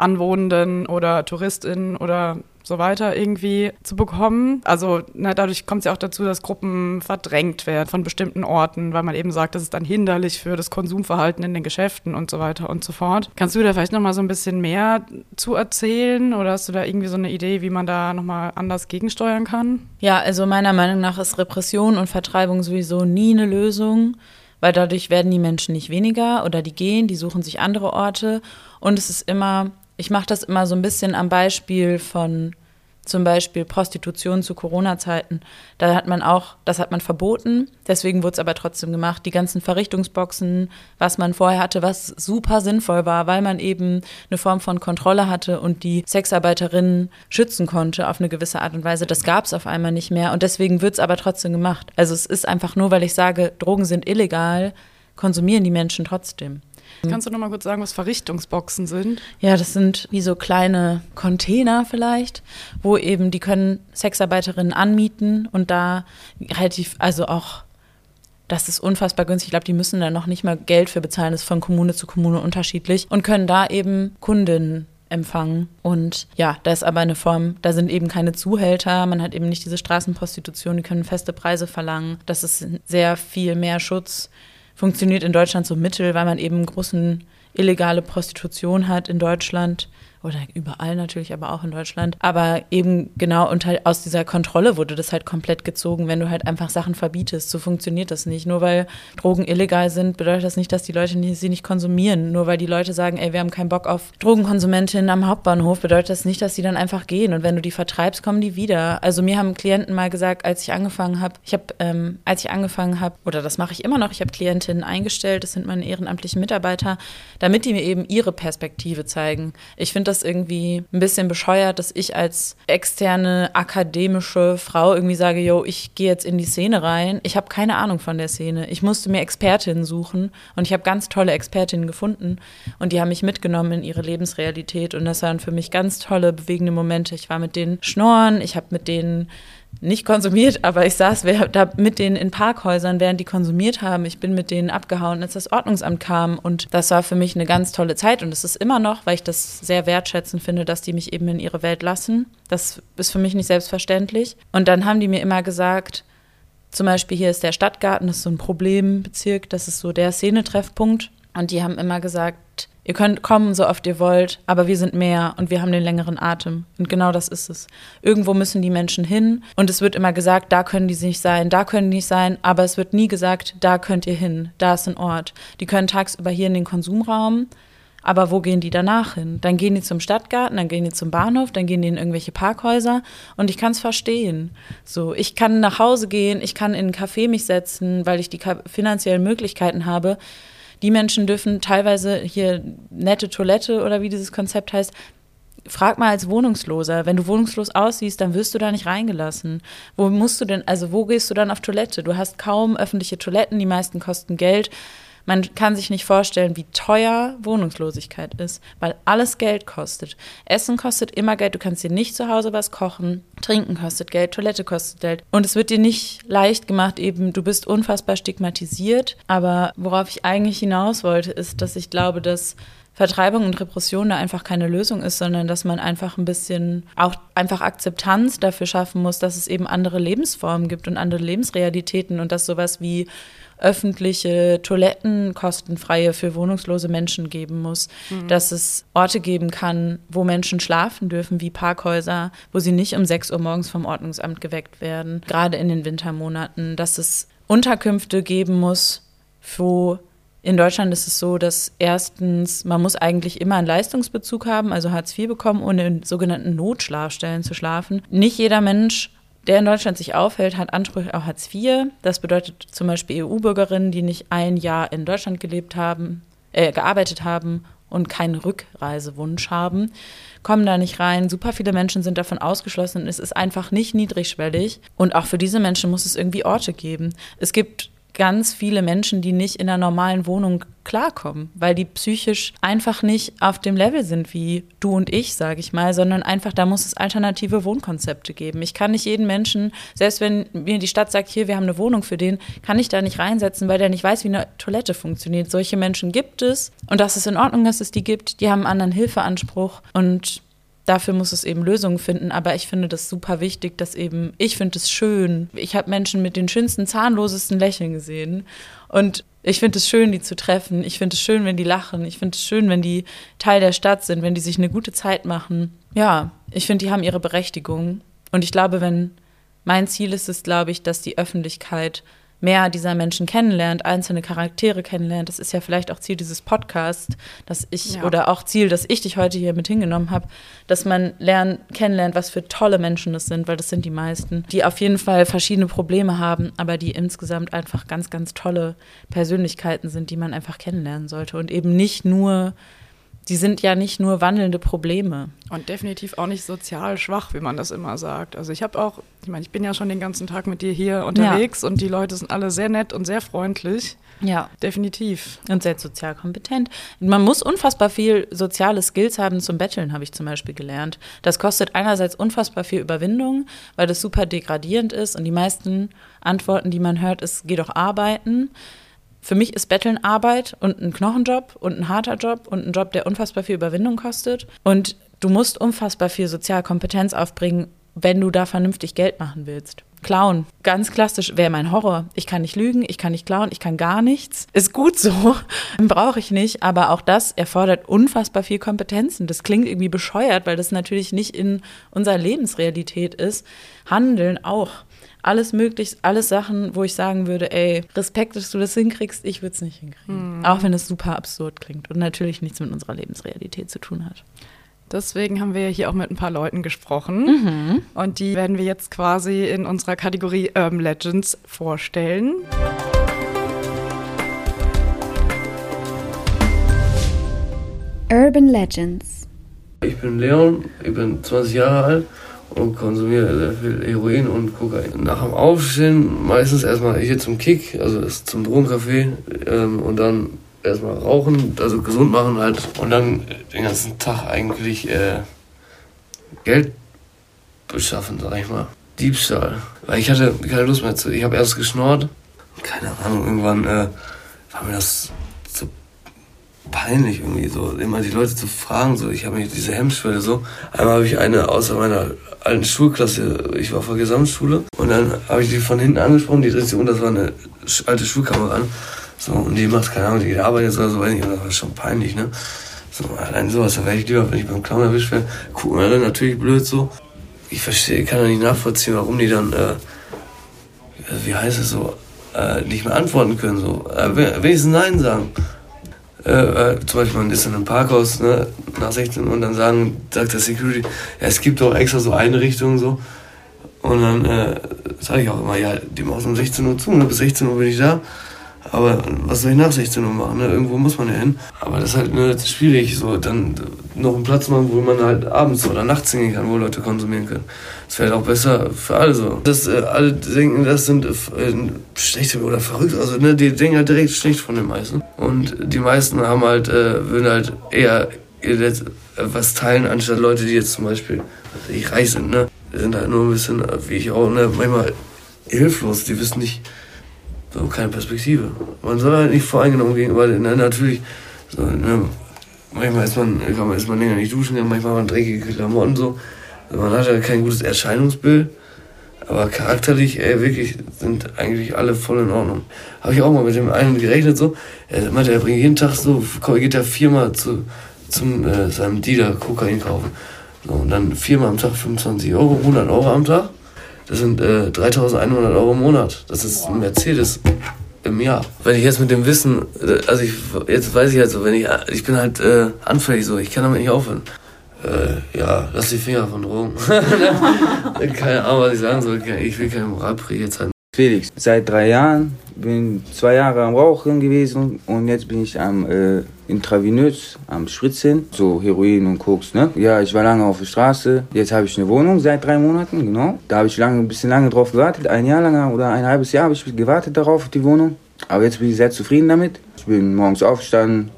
Anwohnenden oder TouristInnen oder so weiter irgendwie zu bekommen. Also ne, dadurch kommt es ja auch dazu, dass Gruppen verdrängt werden von bestimmten Orten, weil man eben sagt, das ist dann hinderlich für das Konsumverhalten in den Geschäften und so weiter und so fort. Kannst du da vielleicht noch mal so ein bisschen mehr zu erzählen oder hast du da irgendwie so eine Idee, wie man da noch mal anders gegensteuern kann? Ja, also meiner Meinung nach ist Repression und Vertreibung sowieso nie eine Lösung, weil dadurch werden die Menschen nicht weniger oder die gehen, die suchen sich andere Orte. Und es ist immer, ich mache das immer so ein bisschen am Beispiel von zum Beispiel Prostitution zu Corona-Zeiten. Da hat man auch, das hat man verboten, deswegen wurde es aber trotzdem gemacht. Die ganzen Verrichtungsboxen, was man vorher hatte, was super sinnvoll war, weil man eben eine Form von Kontrolle hatte und die Sexarbeiterinnen schützen konnte auf eine gewisse Art und Weise. Das gab es auf einmal nicht mehr und deswegen wird es aber trotzdem gemacht. Also es ist einfach nur, weil ich sage, Drogen sind illegal, konsumieren die Menschen trotzdem. Kannst du noch mal kurz sagen, was Verrichtungsboxen sind? Ja, das sind wie so kleine Container vielleicht, wo eben die können Sexarbeiterinnen anmieten und da relativ, also auch das ist unfassbar günstig. Ich glaube, die müssen da noch nicht mal Geld für bezahlen. Das ist von Kommune zu Kommune unterschiedlich und können da eben Kundinnen empfangen. Und ja, da ist aber eine Form, da sind eben keine Zuhälter, man hat eben nicht diese Straßenprostitution, die können feste Preise verlangen. Das ist sehr viel mehr Schutz. Funktioniert in Deutschland so mittel, weil man eben großen illegale Prostitution hat in Deutschland oder überall natürlich, aber auch in Deutschland. Aber eben genau und halt aus dieser Kontrolle wurde das halt komplett gezogen, wenn du halt einfach Sachen verbietest. So funktioniert das nicht. Nur weil Drogen illegal sind, bedeutet das nicht, dass die Leute sie nicht konsumieren. Nur weil die Leute sagen, ey, wir haben keinen Bock auf Drogenkonsumentinnen am Hauptbahnhof, bedeutet das nicht, dass sie dann einfach gehen. Und wenn du die vertreibst, kommen die wieder. Also mir haben Klienten mal gesagt, als ich angefangen habe, ich habe, ähm, als ich angefangen habe, oder das mache ich immer noch, ich habe Klientinnen eingestellt, das sind meine ehrenamtlichen Mitarbeiter, damit die mir eben ihre Perspektive zeigen. Ich finde das irgendwie ein bisschen bescheuert, dass ich als externe akademische Frau irgendwie sage, yo, ich gehe jetzt in die Szene rein. Ich habe keine Ahnung von der Szene. Ich musste mir Expertinnen suchen und ich habe ganz tolle Expertinnen gefunden und die haben mich mitgenommen in ihre Lebensrealität und das waren für mich ganz tolle, bewegende Momente. Ich war mit denen schnorren, ich habe mit denen nicht konsumiert, aber ich saß da mit denen in Parkhäusern, während die konsumiert haben. Ich bin mit denen abgehauen, als das Ordnungsamt kam. Und das war für mich eine ganz tolle Zeit. Und es ist immer noch, weil ich das sehr wertschätzend finde, dass die mich eben in ihre Welt lassen. Das ist für mich nicht selbstverständlich. Und dann haben die mir immer gesagt, zum Beispiel hier ist der Stadtgarten, das ist so ein Problembezirk, das ist so der Szenetreffpunkt. Und die haben immer gesagt, Ihr könnt kommen, so oft ihr wollt, aber wir sind mehr und wir haben den längeren Atem. Und genau das ist es. Irgendwo müssen die Menschen hin und es wird immer gesagt, da können die nicht sein, da können die nicht sein, aber es wird nie gesagt, da könnt ihr hin, da ist ein Ort. Die können tagsüber hier in den Konsumraum, aber wo gehen die danach hin? Dann gehen die zum Stadtgarten, dann gehen die zum Bahnhof, dann gehen die in irgendwelche Parkhäuser und ich kann es verstehen. So, ich kann nach Hause gehen, ich kann in ein Café mich setzen, weil ich die finanziellen Möglichkeiten habe die Menschen dürfen teilweise hier nette Toilette oder wie dieses Konzept heißt, frag mal als Wohnungsloser, wenn du wohnungslos aussiehst, dann wirst du da nicht reingelassen. Wo musst du denn, also wo gehst du dann auf Toilette? Du hast kaum öffentliche Toiletten, die meisten kosten Geld. Man kann sich nicht vorstellen, wie teuer Wohnungslosigkeit ist, weil alles Geld kostet. Essen kostet immer Geld, du kannst dir nicht zu Hause was kochen. Trinken kostet Geld, Toilette kostet Geld. Und es wird dir nicht leicht gemacht, eben, du bist unfassbar stigmatisiert. Aber worauf ich eigentlich hinaus wollte, ist, dass ich glaube, dass Vertreibung und Repression da einfach keine Lösung ist, sondern dass man einfach ein bisschen auch einfach Akzeptanz dafür schaffen muss, dass es eben andere Lebensformen gibt und andere Lebensrealitäten und dass sowas wie öffentliche Toiletten kostenfreie für wohnungslose Menschen geben muss, mhm. dass es Orte geben kann, wo Menschen schlafen dürfen, wie Parkhäuser, wo sie nicht um 6 Uhr morgens vom Ordnungsamt geweckt werden, gerade in den Wintermonaten, dass es Unterkünfte geben muss, wo in Deutschland ist es so, dass erstens, man muss eigentlich immer einen Leistungsbezug haben, also Hartz IV bekommen, ohne in sogenannten Notschlafstellen zu schlafen. Nicht jeder Mensch der in Deutschland sich aufhält, hat Ansprüche auf Hartz IV. Das bedeutet zum Beispiel EU-Bürgerinnen, die nicht ein Jahr in Deutschland gelebt haben, äh, gearbeitet haben und keinen Rückreisewunsch haben, kommen da nicht rein. Super viele Menschen sind davon ausgeschlossen. Es ist einfach nicht niedrigschwellig. Und auch für diese Menschen muss es irgendwie Orte geben. Es gibt ganz viele Menschen, die nicht in einer normalen Wohnung klarkommen, weil die psychisch einfach nicht auf dem Level sind wie du und ich, sage ich mal, sondern einfach, da muss es alternative Wohnkonzepte geben. Ich kann nicht jeden Menschen, selbst wenn mir die Stadt sagt, hier, wir haben eine Wohnung für den, kann ich da nicht reinsetzen, weil der nicht weiß, wie eine Toilette funktioniert. Solche Menschen gibt es und das ist in Ordnung, dass es die gibt. Die haben einen anderen Hilfeanspruch und dafür muss es eben Lösungen finden. Aber ich finde das super wichtig, dass eben, ich finde es schön. Ich habe Menschen mit den schönsten, zahnlosesten Lächeln gesehen. Und ich finde es schön, die zu treffen. Ich finde es schön, wenn die lachen. Ich finde es schön, wenn die Teil der Stadt sind, wenn die sich eine gute Zeit machen. Ja, ich finde, die haben ihre Berechtigung. Und ich glaube, wenn mein Ziel ist es, glaube ich, dass die Öffentlichkeit mehr dieser Menschen kennenlernt, einzelne Charaktere kennenlernt. Das ist ja vielleicht auch Ziel dieses Podcasts, dass ich ja. oder auch Ziel, dass ich dich heute hier mit hingenommen habe, dass man lernt, kennenlernt, was für tolle Menschen das sind, weil das sind die meisten, die auf jeden Fall verschiedene Probleme haben, aber die insgesamt einfach ganz, ganz tolle Persönlichkeiten sind, die man einfach kennenlernen sollte und eben nicht nur die sind ja nicht nur wandelnde Probleme. Und definitiv auch nicht sozial schwach, wie man das immer sagt. Also ich habe auch, ich meine, ich bin ja schon den ganzen Tag mit dir hier unterwegs ja. und die Leute sind alle sehr nett und sehr freundlich. Ja. Definitiv. Und sehr sozial kompetent. Man muss unfassbar viel soziale Skills haben zum Betteln, habe ich zum Beispiel gelernt. Das kostet einerseits unfassbar viel Überwindung, weil das super degradierend ist und die meisten Antworten, die man hört, ist, geh doch arbeiten. Für mich ist Betteln Arbeit und ein Knochenjob und ein harter Job und ein Job, der unfassbar viel Überwindung kostet. Und du musst unfassbar viel Sozialkompetenz aufbringen, wenn du da vernünftig Geld machen willst. Klauen, ganz klassisch, wäre mein Horror. Ich kann nicht lügen, ich kann nicht klauen, ich kann gar nichts. Ist gut so, brauche ich nicht, aber auch das erfordert unfassbar viel Kompetenzen. Das klingt irgendwie bescheuert, weil das natürlich nicht in unserer Lebensrealität ist. Handeln auch alles möglich, alles Sachen, wo ich sagen würde, ey, Respekt, dass du das hinkriegst, ich würde es nicht hinkriegen. Mhm. Auch wenn es super absurd klingt und natürlich nichts mit unserer Lebensrealität zu tun hat. Deswegen haben wir hier auch mit ein paar Leuten gesprochen. Mhm. Und die werden wir jetzt quasi in unserer Kategorie Urban Legends vorstellen. Urban Legends. Ich bin Leon, ich bin 20 Jahre alt und konsumiere sehr viel Heroin und Kokain. Nach dem Aufstehen meistens erstmal hier zum Kick, also zum Drogencafé ähm, und dann erstmal rauchen, also gesund machen halt und dann den ganzen Tag eigentlich äh, Geld beschaffen, sag ich mal. Diebstahl. Weil ich hatte keine Lust mehr zu. Ich habe erst geschnort. Keine Ahnung, irgendwann äh, war mir das peinlich irgendwie so, immer die Leute zu fragen. So, ich habe mich diese Hemmschwelle so. Einmal habe ich eine außer meiner alten Schulklasse, ich war vor Gesamtschule, und dann habe ich die von hinten angesprochen, die dreht sich um, das war eine alte Schulkameraden. So, und die macht, keine Ahnung, die arbeitet oder so, weiß nicht, und das war schon peinlich, ne? So, allein sowas, da wäre ich lieber, wenn ich beim Clown erwischt werde, gucken wir dann natürlich blöd so. Ich verstehe, kann ja nicht nachvollziehen, warum die dann, äh, wie heißt es so, äh, nicht mehr antworten können, so. Äh, wenigstens Nein sagen. Äh, äh, zum Beispiel, man ist in einem Parkhaus ne, nach 16 Uhr und dann sagen, sagt der Security, ja, es gibt doch extra so Einrichtungen so. Und dann äh, sage ich auch immer, ja, die machen um 16 Uhr zu, ne, bis 16 Uhr bin ich da. Aber was soll ich nach 16 Uhr machen? Ne? Irgendwo muss man ja hin. Aber das ist halt ne, schwierig, so dann noch einen Platz machen, wo man halt abends oder nachts hingehen kann, wo Leute konsumieren können. Das wäre halt auch besser für alle so. Dass äh, alle denken, das sind äh, schlechte oder verrückt. Also ne, die denken halt direkt schlecht von den meisten. Und die meisten haben halt, äh, würden halt eher was teilen, anstatt Leute, die jetzt zum Beispiel ich reich sind, ne? Die sind halt nur ein bisschen, wie ich auch, ne, manchmal hilflos. Die wissen nicht, so keine Perspektive. Man soll halt nicht voreingenommen gegenüber, ne, natürlich, so, ne, manchmal ist man, man, ist man länger nicht duschen, manchmal hat man dreckige Klamotten so. Man hat ja kein gutes Erscheinungsbild. Aber charakterlich, ey, wirklich, sind eigentlich alle voll in Ordnung. Habe ich auch mal mit dem einen gerechnet so. Er meinte, er bringt jeden Tag so, geht er viermal zu, zum äh, seinem Dealer Kokain kaufen. So, und dann viermal am Tag 25 Euro, 100 Euro am Tag. Das sind äh, 3100 Euro im Monat. Das ist ein Mercedes im Jahr. Wenn ich jetzt mit dem Wissen, äh, also ich, jetzt weiß ich halt so, wenn ich, ich bin halt äh, anfällig so, ich kann damit nicht aufhören. Äh, ja, lass die Finger von Drogen. Keine Ahnung, was ich sagen soll. Ich will keinen Moralpredigt jetzt halt. Felix, seit drei Jahren, bin zwei Jahre am Rauchen gewesen und jetzt bin ich am äh, intravenös, am Spritzen, so Heroin und Koks, ne? Ja, ich war lange auf der Straße, jetzt habe ich eine Wohnung seit drei Monaten, genau. Da habe ich lange, ein bisschen lange drauf gewartet, ein Jahr lang oder ein halbes Jahr habe ich gewartet darauf, auf die Wohnung. Aber jetzt bin ich sehr zufrieden damit. Ich bin morgens aufgestanden,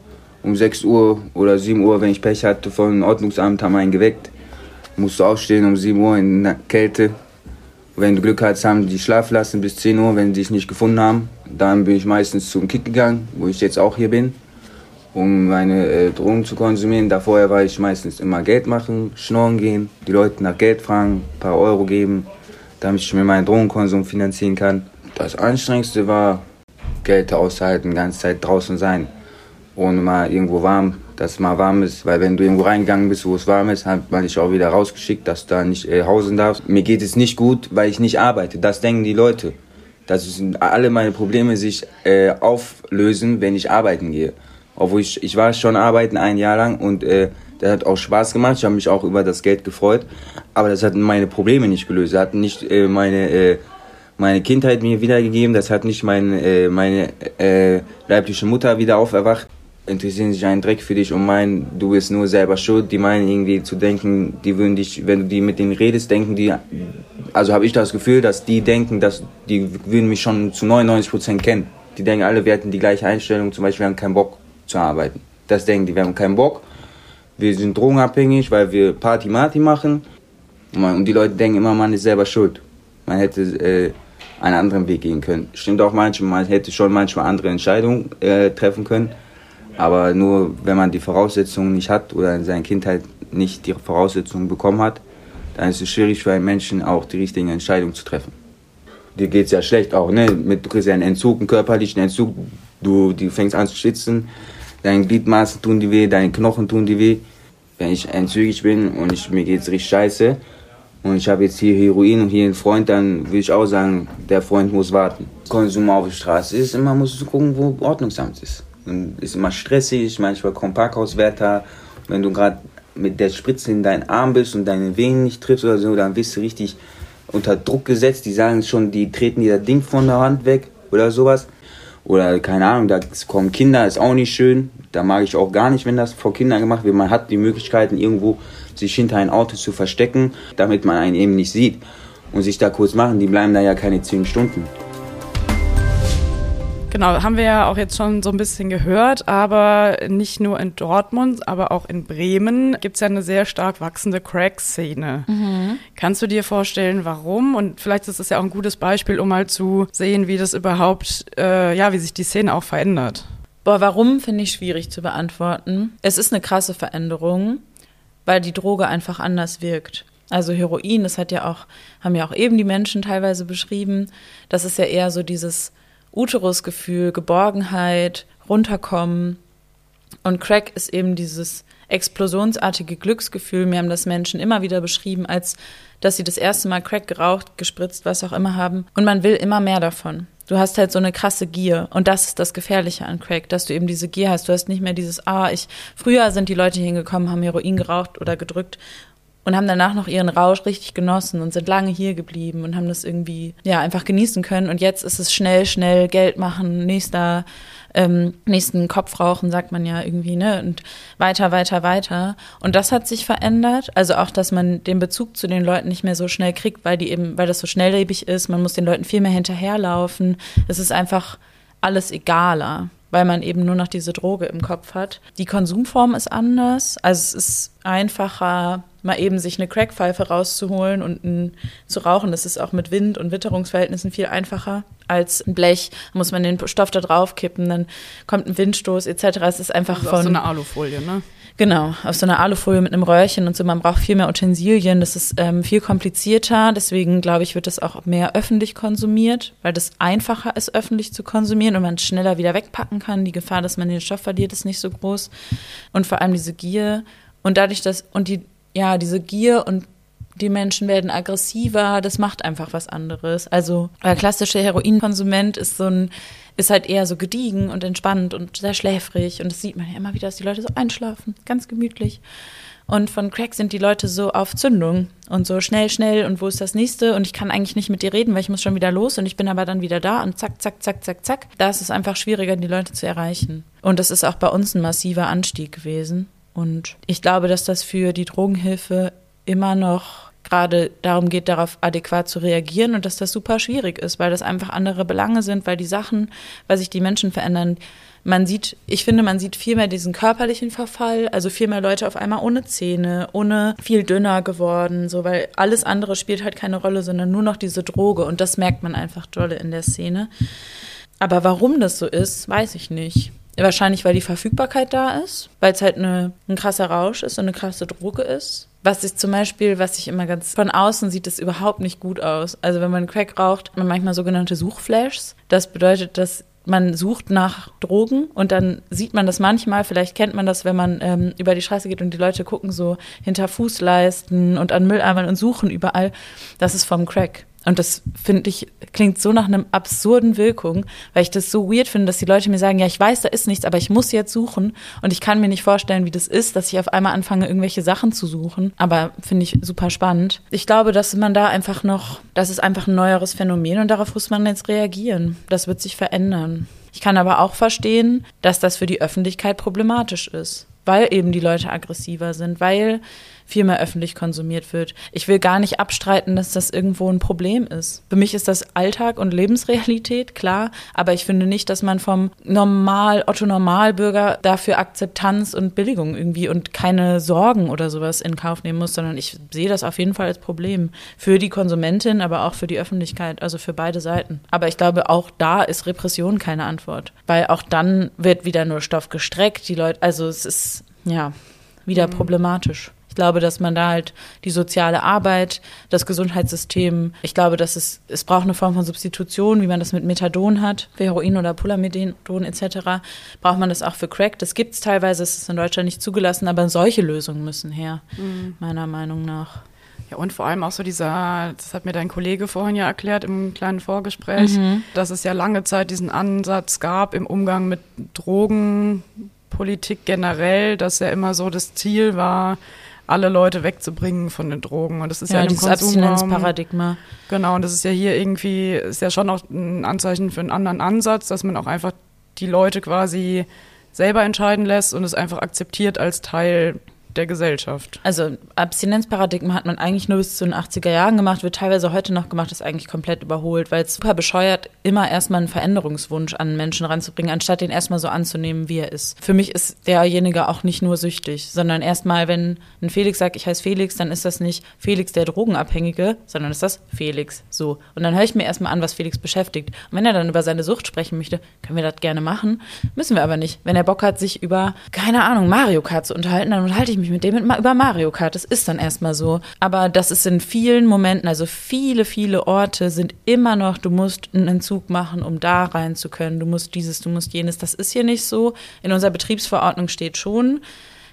um 6 Uhr oder 7 Uhr, wenn ich Pech hatte, von Ordnungsamt haben einen geweckt. Musste aufstehen um 7 Uhr in der Kälte, wenn du Glück hast, haben die schlafen lassen bis 10 Uhr, wenn sie dich nicht gefunden haben. Dann bin ich meistens zum Kick gegangen, wo ich jetzt auch hier bin, um meine äh, Drogen zu konsumieren. Davor war ich meistens immer Geld machen, schnorren gehen, die Leute nach Geld fragen, ein paar Euro geben, damit ich mir meinen Drogenkonsum finanzieren kann. Das Anstrengendste war, Geld aushalten, die ganze Zeit draußen sein, ohne mal irgendwo warm dass es mal warm ist, weil wenn du irgendwo reingegangen bist, wo es warm ist, hat man dich auch wieder rausgeschickt, dass du da nicht äh, hausen darfst. Mir geht es nicht gut, weil ich nicht arbeite. Das denken die Leute. Dass alle meine Probleme sich äh, auflösen, wenn ich arbeiten gehe. Obwohl ich, ich war schon arbeiten ein Jahr lang und äh, das hat auch Spaß gemacht. Ich habe mich auch über das Geld gefreut. Aber das hat meine Probleme nicht gelöst. Das hat nicht äh, meine, äh, meine Kindheit mir wiedergegeben. Das hat nicht mein, äh, meine äh, leibliche Mutter wieder auferwacht interessieren sich einen Dreck für dich und meinen, du bist nur selber schuld. Die meinen irgendwie zu denken, die würden dich, wenn du die mit denen redest, denken die, also habe ich das Gefühl, dass die denken, dass die würden mich schon zu 99 Prozent kennen. Die denken alle, wir hätten die gleiche Einstellung, zum Beispiel, wir haben keinen Bock zu arbeiten. Das denken die, wir haben keinen Bock. Wir sind drogenabhängig, weil wir Party-Marty machen. Und die Leute denken immer, man ist selber schuld. Man hätte äh, einen anderen Weg gehen können. Stimmt auch manchmal, man hätte schon manchmal andere Entscheidungen äh, treffen können. Aber nur wenn man die Voraussetzungen nicht hat oder in seiner Kindheit nicht die Voraussetzungen bekommen hat, dann ist es schwierig für einen Menschen auch die richtigen Entscheidungen zu treffen. Dir geht es ja schlecht auch, ne? du kriegst ja einen Entzug, einen körperlichen Entzug, du, du fängst an zu schwitzen, deine Gliedmaßen tun dir weh, deine Knochen tun dir weh. Wenn ich entzügig bin und ich, mir geht's richtig scheiße und ich habe jetzt hier Heroin und hier einen Freund, dann würde ich auch sagen, der Freund muss warten. Konsum auf der Straße ist, immer musst du gucken, wo Ordnungsamt ist. Und ist immer stressig, manchmal kommt Parkhauswärter. Wenn du gerade mit der Spritze in deinen Arm bist und deine Venen nicht triffst oder so, dann wirst du richtig unter Druck gesetzt. Die sagen schon, die treten dir das Ding von der Hand weg oder sowas. Oder keine Ahnung, da kommen Kinder, ist auch nicht schön. Da mag ich auch gar nicht, wenn das vor Kindern gemacht wird. Man hat die Möglichkeiten, irgendwo sich hinter ein Auto zu verstecken, damit man einen eben nicht sieht. Und sich da kurz machen, die bleiben da ja keine zehn Stunden. Genau, haben wir ja auch jetzt schon so ein bisschen gehört, aber nicht nur in Dortmund, aber auch in Bremen gibt es ja eine sehr stark wachsende Crack-Szene. Mhm. Kannst du dir vorstellen, warum? Und vielleicht ist es ja auch ein gutes Beispiel, um mal zu sehen, wie das überhaupt, äh, ja, wie sich die Szene auch verändert. Boah, warum finde ich schwierig zu beantworten. Es ist eine krasse Veränderung, weil die Droge einfach anders wirkt. Also Heroin, das hat ja auch, haben ja auch eben die Menschen teilweise beschrieben. Das ist ja eher so dieses Uterusgefühl, Geborgenheit, runterkommen. Und Crack ist eben dieses explosionsartige Glücksgefühl. Mir haben das Menschen immer wieder beschrieben, als dass sie das erste Mal Crack geraucht, gespritzt, was auch immer haben. Und man will immer mehr davon. Du hast halt so eine krasse Gier. Und das ist das Gefährliche an Crack, dass du eben diese Gier hast. Du hast nicht mehr dieses, ah, ich, früher sind die Leute hingekommen, haben Heroin geraucht oder gedrückt und haben danach noch ihren Rausch richtig genossen und sind lange hier geblieben und haben das irgendwie ja einfach genießen können. Und jetzt ist es schnell, schnell Geld machen, nächster, ähm, nächsten Kopf rauchen, sagt man ja irgendwie, ne? Und weiter, weiter, weiter. Und das hat sich verändert. Also auch, dass man den Bezug zu den Leuten nicht mehr so schnell kriegt, weil die eben, weil das so schnelllebig ist. Man muss den Leuten viel mehr hinterherlaufen. Es ist einfach alles egaler weil man eben nur noch diese Droge im Kopf hat. Die Konsumform ist anders. Also es ist einfacher, mal eben sich eine Crackpfeife rauszuholen und ein, zu rauchen. Das ist auch mit Wind- und Witterungsverhältnissen viel einfacher als ein Blech. Da muss man den Stoff da drauf kippen, dann kommt ein Windstoß etc. Es ist einfach also von so eine Alufolie, ne? Genau, auf so einer Alufolie mit einem Röhrchen und so. Man braucht viel mehr Utensilien. Das ist ähm, viel komplizierter. Deswegen glaube ich, wird das auch mehr öffentlich konsumiert, weil das einfacher ist, öffentlich zu konsumieren und man schneller wieder wegpacken kann. Die Gefahr, dass man den Stoff verliert, ist nicht so groß. Und vor allem diese Gier. Und dadurch, dass, und die, ja, diese Gier und die Menschen werden aggressiver, das macht einfach was anderes. Also der klassische Heroinkonsument ist so ein, ist halt eher so gediegen und entspannt und sehr schläfrig und das sieht man ja immer wieder, dass die Leute so einschlafen, ganz gemütlich. Und von Crack sind die Leute so auf Zündung und so schnell, schnell und wo ist das nächste? Und ich kann eigentlich nicht mit dir reden, weil ich muss schon wieder los und ich bin aber dann wieder da und zack, zack, zack, zack, zack. Da ist es einfach schwieriger, die Leute zu erreichen. Und das ist auch bei uns ein massiver Anstieg gewesen. Und ich glaube, dass das für die Drogenhilfe immer noch gerade darum geht, darauf adäquat zu reagieren und dass das super schwierig ist, weil das einfach andere Belange sind, weil die Sachen, weil sich die Menschen verändern. Man sieht, ich finde, man sieht viel mehr diesen körperlichen Verfall, also viel mehr Leute auf einmal ohne Zähne, ohne viel dünner geworden, so, weil alles andere spielt halt keine Rolle, sondern nur noch diese Droge und das merkt man einfach dolle in der Szene. Aber warum das so ist, weiß ich nicht. Wahrscheinlich, weil die Verfügbarkeit da ist, weil es halt eine, ein krasser Rausch ist und eine krasse Droge ist. Was ich zum Beispiel, was ich immer ganz von außen sieht, das überhaupt nicht gut aus. Also wenn man Crack raucht, man manchmal sogenannte Suchflashs. Das bedeutet, dass man sucht nach Drogen und dann sieht man das manchmal, vielleicht kennt man das, wenn man ähm, über die Straße geht und die Leute gucken so hinter Fußleisten und an Mülleimern und suchen überall. Das ist vom Crack. Und das finde ich, klingt so nach einem absurden Wirkung, weil ich das so weird finde, dass die Leute mir sagen, ja, ich weiß, da ist nichts, aber ich muss jetzt suchen. Und ich kann mir nicht vorstellen, wie das ist, dass ich auf einmal anfange, irgendwelche Sachen zu suchen. Aber finde ich super spannend. Ich glaube, dass man da einfach noch, das ist einfach ein neueres Phänomen und darauf muss man jetzt reagieren. Das wird sich verändern. Ich kann aber auch verstehen, dass das für die Öffentlichkeit problematisch ist, weil eben die Leute aggressiver sind, weil viel mehr öffentlich konsumiert wird. Ich will gar nicht abstreiten, dass das irgendwo ein Problem ist. Für mich ist das Alltag und Lebensrealität, klar, aber ich finde nicht, dass man vom Normal, Otto Normalbürger dafür Akzeptanz und Billigung irgendwie und keine Sorgen oder sowas in Kauf nehmen muss, sondern ich sehe das auf jeden Fall als Problem für die Konsumentin, aber auch für die Öffentlichkeit, also für beide Seiten. Aber ich glaube, auch da ist Repression keine Antwort, weil auch dann wird wieder nur Stoff gestreckt, die Leute, also es ist ja wieder mhm. problematisch. Ich glaube, dass man da halt die soziale Arbeit, das Gesundheitssystem, ich glaube, dass es, es braucht eine Form von Substitution, wie man das mit Methadon hat, für Heroin oder Pulamedon etc., braucht man das auch für Crack. Das gibt es teilweise, es ist in Deutschland nicht zugelassen, aber solche Lösungen müssen her, mhm. meiner Meinung nach. Ja, und vor allem auch so dieser, das hat mir dein Kollege vorhin ja erklärt im kleinen Vorgespräch, mhm. dass es ja lange Zeit diesen Ansatz gab im Umgang mit Drogenpolitik generell, dass ja immer so das Ziel war, alle Leute wegzubringen von den Drogen. Und das ist ja, ja im Abstinenzparadigma. Genau, und das ist ja hier irgendwie, ist ja schon auch ein Anzeichen für einen anderen Ansatz, dass man auch einfach die Leute quasi selber entscheiden lässt und es einfach akzeptiert als Teil der Gesellschaft. Also Abstinenzparadigma hat man eigentlich nur bis zu den 80er Jahren gemacht, wird teilweise heute noch gemacht, ist eigentlich komplett überholt, weil es super bescheuert, immer erstmal einen Veränderungswunsch an Menschen ranzubringen, anstatt den erstmal so anzunehmen, wie er ist. Für mich ist derjenige auch nicht nur süchtig, sondern erstmal, wenn ein Felix sagt, ich heiße Felix, dann ist das nicht Felix der Drogenabhängige, sondern ist das Felix so. Und dann höre ich mir erstmal an, was Felix beschäftigt. Und wenn er dann über seine Sucht sprechen möchte, können wir das gerne machen, müssen wir aber nicht. Wenn er Bock hat, sich über, keine Ahnung, Mario Kart zu unterhalten, dann unterhalte ich mich mich mit dem über Mario Kart. Das ist dann erstmal so. Aber das ist in vielen Momenten, also viele, viele Orte sind immer noch, du musst einen Entzug machen, um da rein zu können. Du musst dieses, du musst jenes. Das ist hier nicht so. In unserer Betriebsverordnung steht schon,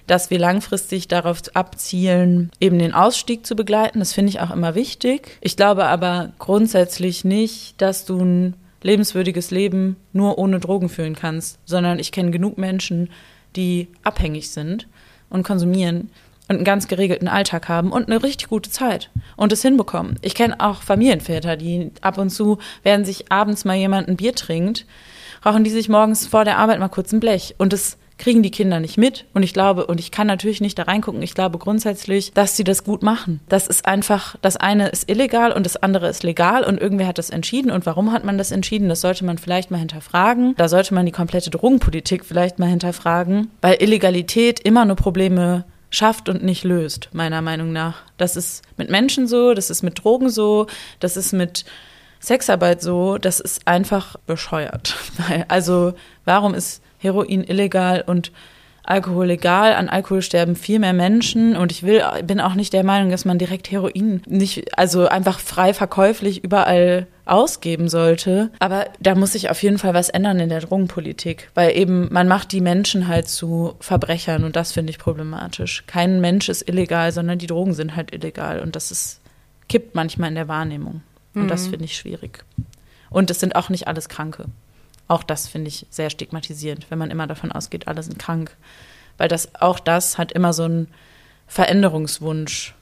dass wir langfristig darauf abzielen, eben den Ausstieg zu begleiten. Das finde ich auch immer wichtig. Ich glaube aber grundsätzlich nicht, dass du ein lebenswürdiges Leben nur ohne Drogen führen kannst, sondern ich kenne genug Menschen, die abhängig sind und konsumieren und einen ganz geregelten Alltag haben und eine richtig gute Zeit und es hinbekommen. Ich kenne auch Familienväter, die ab und zu, während sich abends mal jemand ein Bier trinkt, rauchen die sich morgens vor der Arbeit mal kurz ein Blech und es kriegen die Kinder nicht mit. Und ich glaube, und ich kann natürlich nicht da reingucken, ich glaube grundsätzlich, dass sie das gut machen. Das ist einfach, das eine ist illegal und das andere ist legal und irgendwer hat das entschieden. Und warum hat man das entschieden? Das sollte man vielleicht mal hinterfragen. Da sollte man die komplette Drogenpolitik vielleicht mal hinterfragen, weil Illegalität immer nur Probleme schafft und nicht löst, meiner Meinung nach. Das ist mit Menschen so, das ist mit Drogen so, das ist mit Sexarbeit so, das ist einfach bescheuert. Also warum ist Heroin illegal und Alkohol legal. An Alkohol sterben viel mehr Menschen und ich will, bin auch nicht der Meinung, dass man direkt Heroin nicht, also einfach frei verkäuflich überall ausgeben sollte. Aber da muss sich auf jeden Fall was ändern in der Drogenpolitik, weil eben man macht die Menschen halt zu Verbrechern und das finde ich problematisch. Kein Mensch ist illegal, sondern die Drogen sind halt illegal und das ist, kippt manchmal in der Wahrnehmung. Und mhm. das finde ich schwierig. Und es sind auch nicht alles Kranke. Auch das finde ich sehr stigmatisierend, wenn man immer davon ausgeht, alle sind krank. Weil das, auch das hat immer so einen Veränderungswunsch.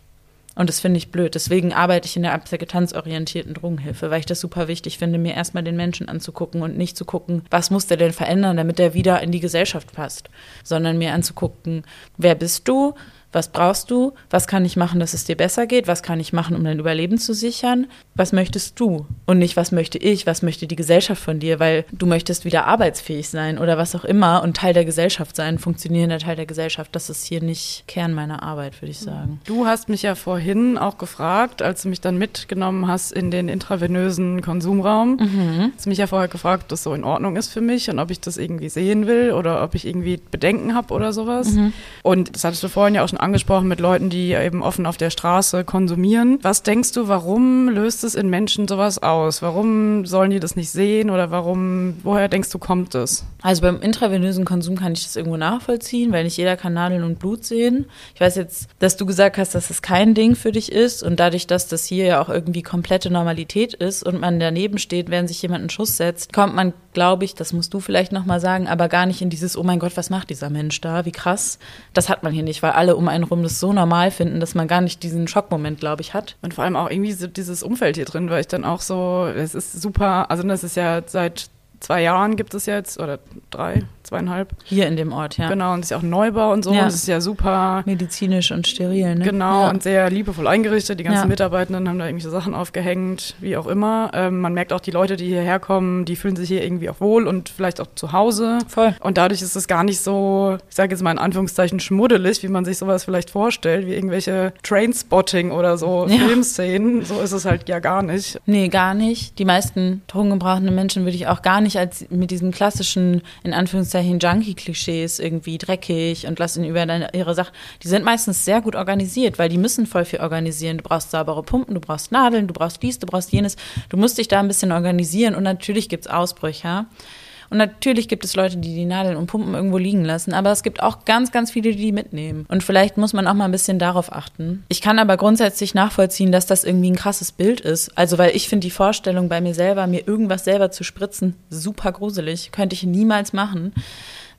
Und das finde ich blöd. Deswegen arbeite ich in der akzeptanzorientierten Drogenhilfe, weil ich das super wichtig finde, mir erstmal den Menschen anzugucken und nicht zu gucken, was muss der denn verändern, damit er wieder in die Gesellschaft passt, sondern mir anzugucken, wer bist du, was brauchst du? Was kann ich machen, dass es dir besser geht? Was kann ich machen, um dein Überleben zu sichern? Was möchtest du? Und nicht, was möchte ich? Was möchte die Gesellschaft von dir? Weil du möchtest wieder arbeitsfähig sein oder was auch immer und Teil der Gesellschaft sein, funktionierender Teil der Gesellschaft. Das ist hier nicht Kern meiner Arbeit, würde ich sagen. Du hast mich ja vorhin auch gefragt, als du mich dann mitgenommen hast in den intravenösen Konsumraum. Mhm. Hast mich ja vorher gefragt, ob das so in Ordnung ist für mich und ob ich das irgendwie sehen will oder ob ich irgendwie Bedenken habe oder sowas. Mhm. Und das hattest du vorhin ja auch schon schon angesprochen mit Leuten, die eben offen auf der Straße konsumieren. Was denkst du, warum löst es in Menschen sowas aus? Warum sollen die das nicht sehen oder warum, woher denkst du, kommt es? Also beim intravenösen Konsum kann ich das irgendwo nachvollziehen, weil nicht jeder kann Nadeln und Blut sehen. Ich weiß jetzt, dass du gesagt hast, dass es kein Ding für dich ist und dadurch, dass das hier ja auch irgendwie komplette Normalität ist und man daneben steht, während sich jemand einen Schuss setzt, kommt man, glaube ich, das musst du vielleicht nochmal sagen, aber gar nicht in dieses, oh mein Gott, was macht dieser Mensch da? Wie krass. Das hat man hier nicht, weil alle um einen rum das so normal finden, dass man gar nicht diesen Schockmoment, glaube ich, hat. Und vor allem auch irgendwie so dieses Umfeld hier drin, weil ich dann auch so, es ist super, also das ist ja seit zwei Jahren gibt es jetzt, oder drei, zweieinhalb. Hier in dem Ort, ja. Genau, und es ist ja auch ein Neubau und so. Ja. Und es ist ja super Medizinisch und steril, ne? Genau, Ja. und sehr liebevoll eingerichtet. Die ganzen Ja. Mitarbeitenden haben da irgendwelche Sachen aufgehängt, wie auch immer. Ähm, man merkt auch, die Leute, die hierher kommen, die fühlen sich hier irgendwie auch wohl und vielleicht auch zu Hause. Voll. Und dadurch ist es gar nicht so, ich sage jetzt mal in Anführungszeichen, schmuddelig, wie man sich sowas vielleicht vorstellt, wie irgendwelche Trainspotting oder so. Filmszenen. So ist es halt ja gar nicht. Nee, gar nicht. Die meisten drogengebrauchenden Menschen würde ich auch gar nicht als mit diesen klassischen, in Anführungszeichen, Junkie-Klischees irgendwie dreckig und lassen über deine, ihre Sachen. Die sind meistens sehr gut organisiert, weil die müssen voll viel organisieren. Du brauchst saubere Pumpen, du brauchst Nadeln, du brauchst dies, du brauchst jenes. Du musst dich da ein bisschen organisieren und natürlich gibt's Ausbrüche. Und natürlich gibt es Leute, die die Nadeln und Pumpen irgendwo liegen lassen, aber es gibt auch ganz, ganz viele, die die mitnehmen. Und vielleicht muss man auch mal ein bisschen darauf achten. Ich kann aber grundsätzlich nachvollziehen, dass das irgendwie ein krasses Bild ist. Also, weil ich finde die Vorstellung bei mir selber, mir irgendwas selber zu spritzen, super gruselig. Könnte ich niemals machen.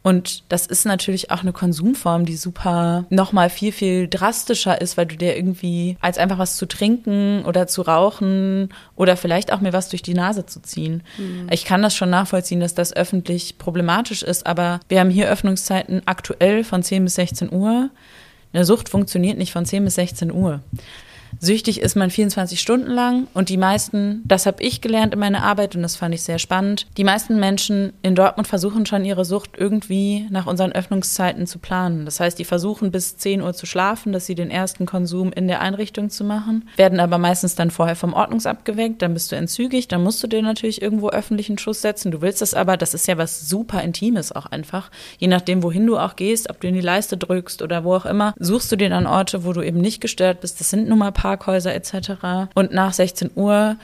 Und das ist natürlich auch eine Konsumform, die super nochmal viel, viel drastischer ist, weil du dir irgendwie als einfach was zu trinken oder zu rauchen oder vielleicht auch mir was durch die Nase zu ziehen. Ich kann das schon nachvollziehen, dass das öffentlich problematisch ist, aber wir haben hier Öffnungszeiten aktuell von 10 bis 16 Uhr. Eine Sucht funktioniert nicht von 10 bis 16 Uhr. Süchtig ist man 24 Stunden lang und die meisten, das habe ich gelernt in meiner Arbeit und das fand ich sehr spannend, die meisten Menschen in Dortmund versuchen schon ihre Sucht irgendwie nach unseren Öffnungszeiten zu planen. Das heißt, die versuchen bis 10 Uhr zu schlafen, dass sie den ersten Konsum in der Einrichtung zu machen, werden aber meistens dann vorher vom Ordnungsamt geweckt, dann bist du entzügig, dann musst du dir natürlich irgendwo öffentlichen Schuss setzen. Du willst das aber, das ist ja was super Intimes auch einfach. Je nachdem, wohin du auch gehst, ob du in die Leiste drückst oder wo auch immer, suchst du dir dann Orte, wo du eben nicht gestört bist. Das sind nun mal Parkhäuser etc. Und nach 16 Uhr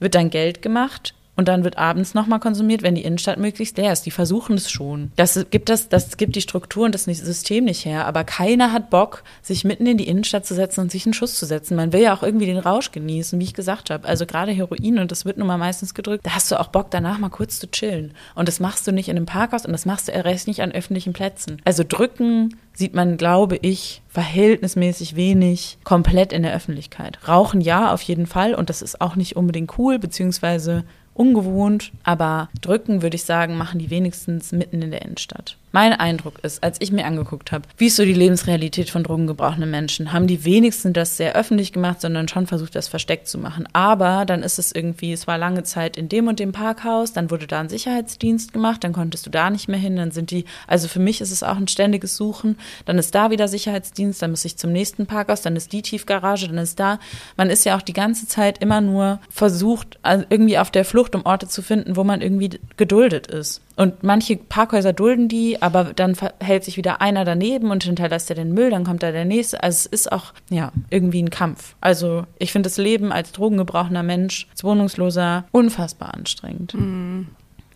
wird dann Geld gemacht. Und dann wird abends nochmal konsumiert, wenn die Innenstadt möglichst leer ist. Die versuchen es schon. Das gibt das, das gibt die Struktur und das System nicht her. Aber keiner hat Bock, sich mitten in die Innenstadt zu setzen und sich einen Schuss zu setzen. Man will ja auch irgendwie den Rausch genießen, wie ich gesagt habe. Also gerade Heroin und das wird nun mal meistens gedrückt. Da hast du auch Bock, danach mal kurz zu chillen. Und das machst du nicht in einem Parkhaus und das machst du erst nicht an öffentlichen Plätzen. Also drücken sieht man, glaube ich, verhältnismäßig wenig komplett in der Öffentlichkeit. Rauchen ja, auf jeden Fall. Und das ist auch nicht unbedingt cool, beziehungsweise ungewohnt, aber drücken, würde ich sagen, machen die wenigstens mitten in der Innenstadt. Mein Eindruck ist, als ich mir angeguckt habe, wie ist so die Lebensrealität von drogengebrauchenden Menschen, haben die wenigsten das sehr öffentlich gemacht, sondern schon versucht, das versteckt zu machen. Aber dann ist es irgendwie, es war lange Zeit in dem und dem Parkhaus, dann wurde da ein Sicherheitsdienst gemacht, dann konntest du da nicht mehr hin, dann sind die, also für mich ist es auch ein ständiges Suchen, dann ist da wieder Sicherheitsdienst, dann muss ich zum nächsten Parkhaus, dann ist die Tiefgarage, dann ist da, man ist ja auch die ganze Zeit immer nur versucht, also irgendwie auf der Flucht, um Orte zu finden, wo man irgendwie geduldet ist. Und manche Parkhäuser dulden die, aber dann hält sich wieder einer daneben und hinterlässt er den Müll, dann kommt da der nächste. Also es ist auch, ja, irgendwie ein Kampf. Also ich finde das Leben als drogengebrauchener Mensch, als Wohnungsloser, unfassbar anstrengend.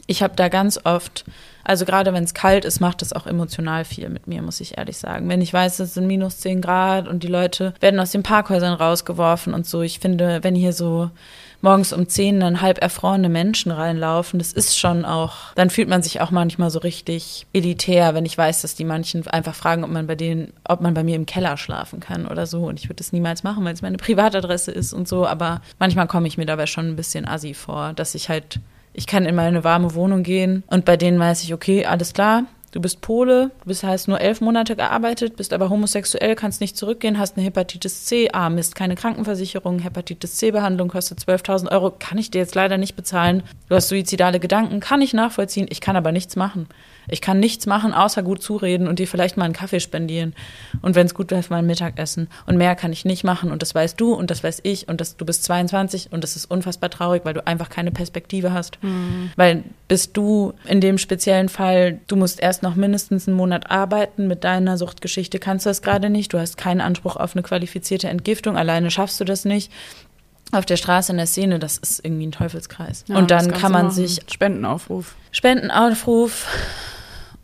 Ich habe da ganz oft, also gerade wenn es kalt ist, macht das auch emotional viel mit mir, muss ich ehrlich sagen. Wenn ich weiß, es sind minus 10 Grad und die Leute werden aus den Parkhäusern rausgeworfen und so. Ich finde, wenn hier so morgens um 10 dann halb erfrorene Menschen reinlaufen, das ist schon auch, dann fühlt man sich auch manchmal so richtig elitär, wenn ich weiß, dass die manchen einfach fragen, ob man bei denen, ob man bei mir im Keller schlafen kann oder so. Und ich würde das niemals machen, weil es meine Privatadresse ist und so. Aber manchmal komme ich mir dabei schon ein bisschen assi vor, dass ich halt ich kann in meine warme Wohnung gehen und bei denen weiß ich, okay, alles klar, du bist Pole, du bist heißt nur elf Monate gearbeitet, bist aber homosexuell, kannst nicht zurückgehen, hast eine Hepatitis C, ah Mist, keine Krankenversicherung, Hepatitis C-Behandlung kostet 12.000 Euro, kann ich dir jetzt leider nicht bezahlen. Du hast suizidale Gedanken, kann ich nachvollziehen, ich kann aber nichts machen. Ich kann nichts machen, außer gut zureden und dir vielleicht mal einen Kaffee spendieren. Und wenn es gut läuft, mal ein Mittagessen. Und mehr kann ich nicht machen. Und das weißt du und das weiß ich. Und das, du bist 22 und das ist unfassbar traurig, weil du einfach keine Perspektive hast. Mhm. Weil bist du in dem speziellen Fall, du musst erst noch mindestens einen Monat arbeiten mit deiner Suchtgeschichte, kannst du das gerade nicht. Du hast keinen Anspruch auf eine qualifizierte Entgiftung. Alleine schaffst du das nicht auf der Straße in der Szene, das ist irgendwie ein Teufelskreis. Ja, und dann kann man machen. sich Spendenaufruf. Spendenaufruf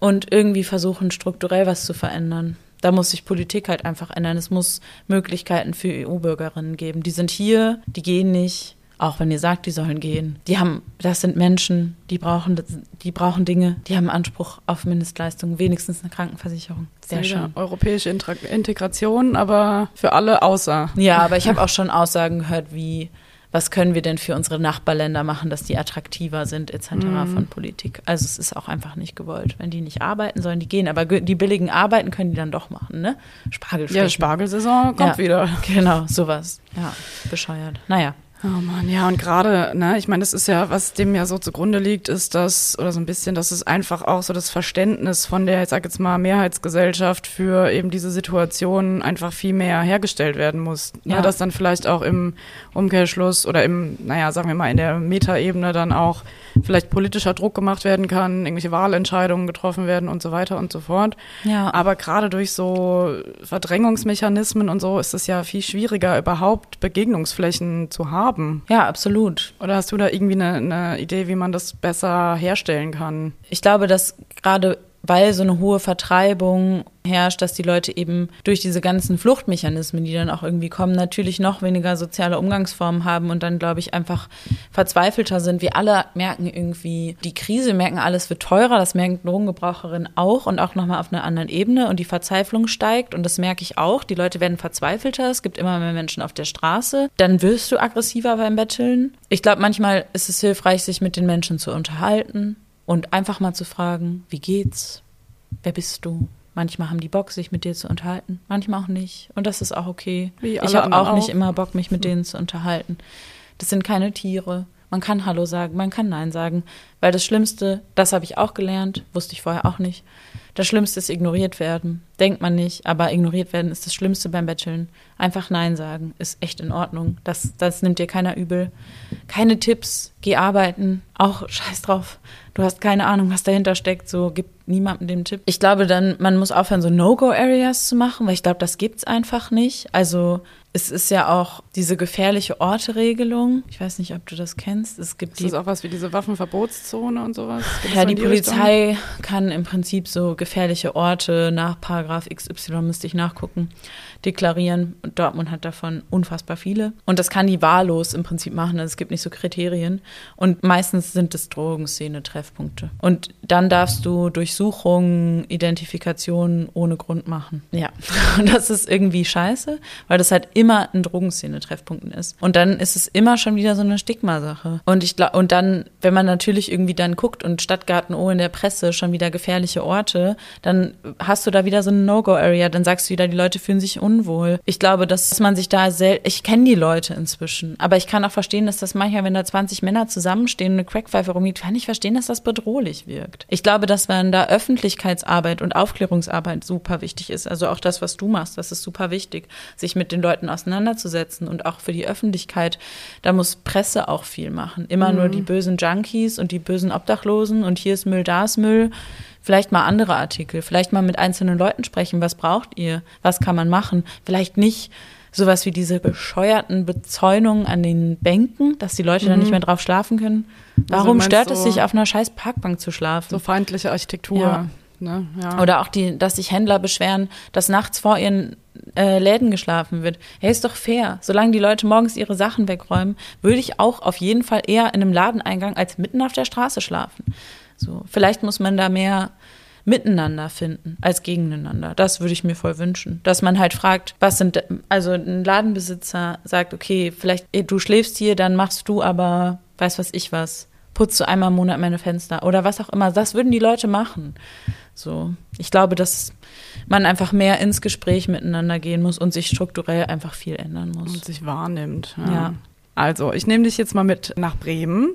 und irgendwie versuchen, strukturell was zu verändern. Da muss sich Politik halt einfach ändern. Es muss Möglichkeiten für EU-Bürgerinnen geben. Die sind hier, die gehen nicht, auch wenn ihr sagt, die sollen gehen. Die haben, das sind Menschen, die brauchen, die brauchen Dinge, die haben Anspruch auf Mindestleistungen, wenigstens eine Krankenversicherung. Sehr schön. Europäische Integration, aber für alle außer. Ja, aber ich habe auch schon Aussagen gehört wie, was können wir denn für unsere Nachbarländer machen, dass die attraktiver sind, etc. Mhm. von Politik. Also es ist auch einfach nicht gewollt. Wenn die nicht arbeiten, sollen die gehen. Aber die billigen Arbeiten können die dann doch machen, ne? Spargel Ja, Spargelsaison kommt Ja. wieder. Genau, sowas. Ja, bescheuert. Naja. Oh Mann, ja, und gerade, ne, ich meine, das ist ja, was dem ja so zugrunde liegt, ist das, oder so ein bisschen, dass es einfach auch so das Verständnis von der, ich sag jetzt mal, Mehrheitsgesellschaft für eben diese Situation einfach viel mehr hergestellt werden muss. Ja. Ja. dass dann vielleicht auch im Umkehrschluss oder im, naja, sagen wir mal, in der Metaebene dann auch vielleicht politischer Druck gemacht werden kann, irgendwelche Wahlentscheidungen getroffen werden und so weiter und so fort. Ja. Aber gerade durch so Verdrängungsmechanismen und so ist es ja viel schwieriger, überhaupt Begegnungsflächen zu haben. Ja, absolut. Oder hast du da irgendwie eine, eine Idee, wie man das besser herstellen kann? Ich glaube, dass gerade weil so eine hohe Vertreibung herrscht, dass die Leute eben durch diese ganzen Fluchtmechanismen, die dann auch irgendwie kommen, natürlich noch weniger soziale Umgangsformen haben und dann, glaube ich, einfach verzweifelter sind. Wir alle merken irgendwie, die Krise, merken alles wird teurer, das merken Drogengebraucherinnen auch und auch nochmal auf einer anderen Ebene und die Verzweiflung steigt und das merke ich auch. Die Leute werden verzweifelter, es gibt immer mehr Menschen auf der Straße. Dann wirst du aggressiver beim Betteln. Ich glaube, manchmal ist es hilfreich, sich mit den Menschen zu unterhalten und einfach mal zu fragen, wie geht's? Wer bist du? Manchmal haben die Bock, sich mit dir zu unterhalten, manchmal auch nicht. Und das ist auch okay. Ich habe anderen auch nicht auch. immer Bock, mich mit denen zu unterhalten. Das sind keine Tiere. Man kann Hallo sagen, man kann Nein sagen. Weil das Schlimmste, das habe ich auch gelernt, wusste ich vorher auch nicht. Das Schlimmste ist ignoriert werden. Denkt man nicht, aber ignoriert werden ist das Schlimmste beim Betteln. Einfach Nein sagen ist echt in Ordnung. Das, das nimmt dir keiner übel. Keine Tipps, geh arbeiten, auch scheiß drauf. Du hast keine Ahnung, was dahinter steckt, so gib niemandem den Tipp. Ich glaube dann, man muss aufhören, so No-Go-Areas zu machen, weil ich glaube, das gibt's einfach nicht. Also es ist ja auch diese gefährliche Orte-Regelung. Ich weiß nicht, ob du das kennst. Es gibt Ist die das auch was wie diese Waffenverbotszone und sowas? Gibt's ja, so die in Richtung? Polizei kann im Prinzip so gefährliche Orte. Nach Paragraph XY, müsste ich nachgucken, deklarieren. Und Dortmund hat davon unfassbar viele. Und das kann die wahllos im Prinzip machen. Also es gibt nicht so Kriterien. Und meistens sind es Drogenszene-Treffpunkte. Und dann darfst du Durchsuchungen, Identifikationen ohne Grund machen. Ja, und das ist irgendwie scheiße, weil das halt immer ein Drogenszene-Treffpunkt ist. Und dann ist es immer schon wieder so eine Stigmasache. Und und dann, wenn man natürlich irgendwie dann guckt und Stadtgarten O in der Presse schon wieder gefährliche Orte, dann hast du da wieder so eine No-Go-Area, dann sagst du wieder, die Leute fühlen sich unwohl. Ich glaube, dass man sich da sel ich kenne die Leute inzwischen, aber ich kann auch verstehen, dass das manchmal, wenn da 20 Männer zusammenstehen und eine Crackpfeife rumgeht, kann ich verstehen, dass das bedrohlich wirkt. Ich glaube, dass man da Öffentlichkeitsarbeit und Aufklärungsarbeit super wichtig ist. Also auch das, was du machst, das ist super wichtig, sich mit den Leuten auseinanderzusetzen und auch für die Öffentlichkeit. Da muss Presse auch viel machen. Immer nur die bösen Junkies und die bösen Obdachlosen und hier ist Müll, da ist Müll. Vielleicht mal andere Artikel, vielleicht mal mit einzelnen Leuten sprechen. Was braucht ihr? Was kann man machen? Vielleicht nicht sowas wie diese bescheuerten Bezäunungen an den Bänken, dass die Leute dann nicht mehr drauf schlafen können. Warum meinst stört du- es sich, auf einer scheiß Parkbank zu schlafen? So feindliche Architektur. Ja. Ne? Ja. Oder auch die, dass sich Händler beschweren, dass nachts vor ihren äh, Läden geschlafen wird. Hey, ist doch fair. Solange die Leute morgens ihre Sachen wegräumen, würde ich auch auf jeden Fall eher in einem Ladeneingang als mitten auf der Straße schlafen. So, vielleicht muss man da mehr miteinander finden als gegeneinander. Das würde ich mir voll wünschen. Dass man halt fragt, was sind, also ein Ladenbesitzer sagt, okay, vielleicht du schläfst hier, dann machst du aber, weiß was ich was, putzt du einmal im Monat meine Fenster oder was auch immer. Das würden die Leute machen. So, ich glaube, dass man einfach mehr ins Gespräch miteinander gehen muss und sich strukturell einfach viel ändern muss. und sich wahrnimmt. Ja. Ja. Also, ich nehme dich jetzt mal mit nach Bremen.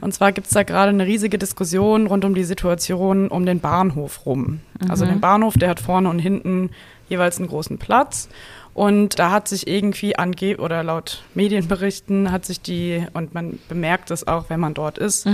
Und zwar gibt es da gerade eine riesige Diskussion rund um die Situation um den Bahnhof rum. Also den Bahnhof, der hat vorne und hinten jeweils einen großen Platz. Und da hat sich irgendwie ange oder laut Medienberichten hat sich die, und man bemerkt es auch, wenn man dort ist,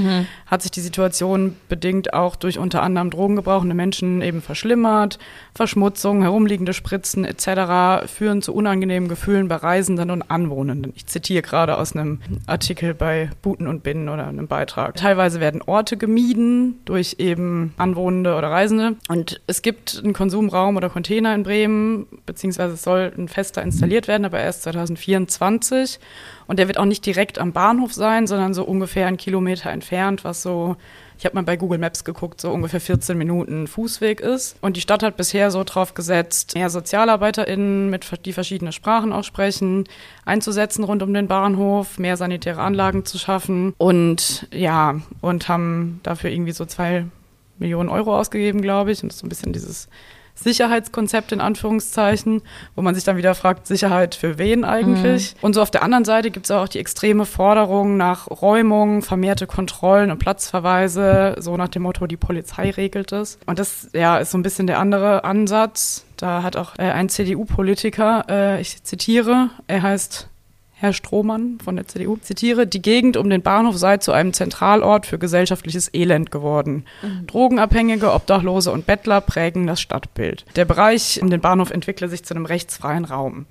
hat sich die Situation bedingt auch durch unter anderem drogengebrauchende Menschen eben verschlimmert. Verschmutzung, herumliegende Spritzen etc. führen zu unangenehmen Gefühlen bei Reisenden und Anwohnenden. Ich zitiere gerade aus einem Artikel bei Buten und Binnen oder einem Beitrag. Teilweise werden Orte gemieden durch eben Anwohnende oder Reisende. Und es gibt einen Konsumraum oder Container in Bremen, beziehungsweise es soll ein fester installiert werden, aber erst 2024. Und der wird auch nicht direkt am Bahnhof sein, sondern so ungefähr einen Kilometer entfernt, was so ich habe mal bei Google Maps geguckt, so ungefähr 14 Minuten Fußweg ist. Und die Stadt hat bisher so drauf gesetzt, mehr SozialarbeiterInnen, mit, die verschiedene Sprachen auch sprechen, einzusetzen rund um den Bahnhof, mehr sanitäre Anlagen zu schaffen und ja, und haben dafür irgendwie so zwei Millionen Euro ausgegeben, glaube ich. Und das ist so ein bisschen dieses Sicherheitskonzept in Anführungszeichen, wo man sich dann wieder fragt, Sicherheit für wen eigentlich? Mhm. Und so auf der anderen Seite gibt es auch die extreme Forderung nach Räumung, vermehrte Kontrollen und Platzverweise, so nach dem Motto, die Polizei regelt es. Und das ja, ist so ein bisschen der andere Ansatz. Da hat auch äh, ein CDU-Politiker, äh, ich zitiere, er heißt Herr Strohmann von der CDU, zitiere, die Gegend um den Bahnhof sei zu einem Zentralort für gesellschaftliches Elend geworden. Mhm. Drogenabhängige, Obdachlose und Bettler prägen das Stadtbild. Der Bereich um den Bahnhof entwickle sich zu einem rechtsfreien Raum.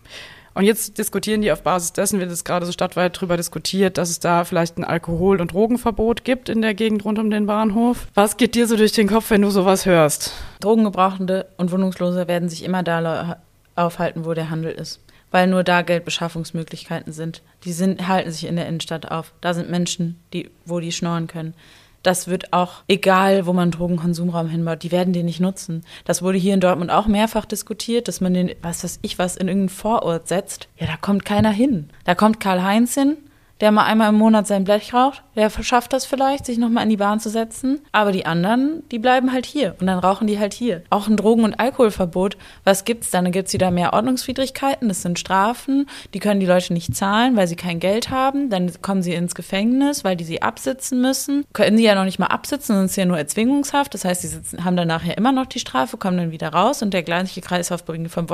Und jetzt diskutieren die auf Basis dessen, wird es gerade so stadtweit darüber diskutiert, dass es da vielleicht ein Alkohol- und Drogenverbot gibt in der Gegend rund um den Bahnhof. Was geht dir so durch den Kopf, wenn du sowas hörst? Drogengebrauchende und Wohnungslose werden sich immer da aufhalten, wo der Handel ist weil nur da Geldbeschaffungsmöglichkeiten sind. Die sind, halten sich in der Innenstadt auf. Da sind Menschen, die, wo die schnorren können. Das wird auch, egal wo man Drogenkonsumraum hinbaut, die werden den nicht nutzen. Das wurde hier in Dortmund auch mehrfach diskutiert, dass man den, was weiß ich was, in irgendeinen Vorort setzt. Ja, da kommt keiner hin. Da kommt Karl-Heinz hin, der mal einmal im Monat sein Blech raucht, der schafft das vielleicht, sich nochmal in die Bahn zu setzen. Aber die anderen, die bleiben halt hier und dann rauchen die halt hier. Auch ein Drogen- und Alkoholverbot, was gibt's dann? Dann gibt's wieder mehr Ordnungswidrigkeiten, das sind Strafen, die können die Leute nicht zahlen, weil sie kein Geld haben. Dann kommen sie ins Gefängnis, weil die sie absitzen müssen. Können sie ja noch nicht mal absitzen, sonst ist ja nur Erzwingungshaft. Das heißt, sie sitzen, haben dann nachher immer noch die Strafe, kommen dann wieder raus und der gleiche Kreislauf bringt von,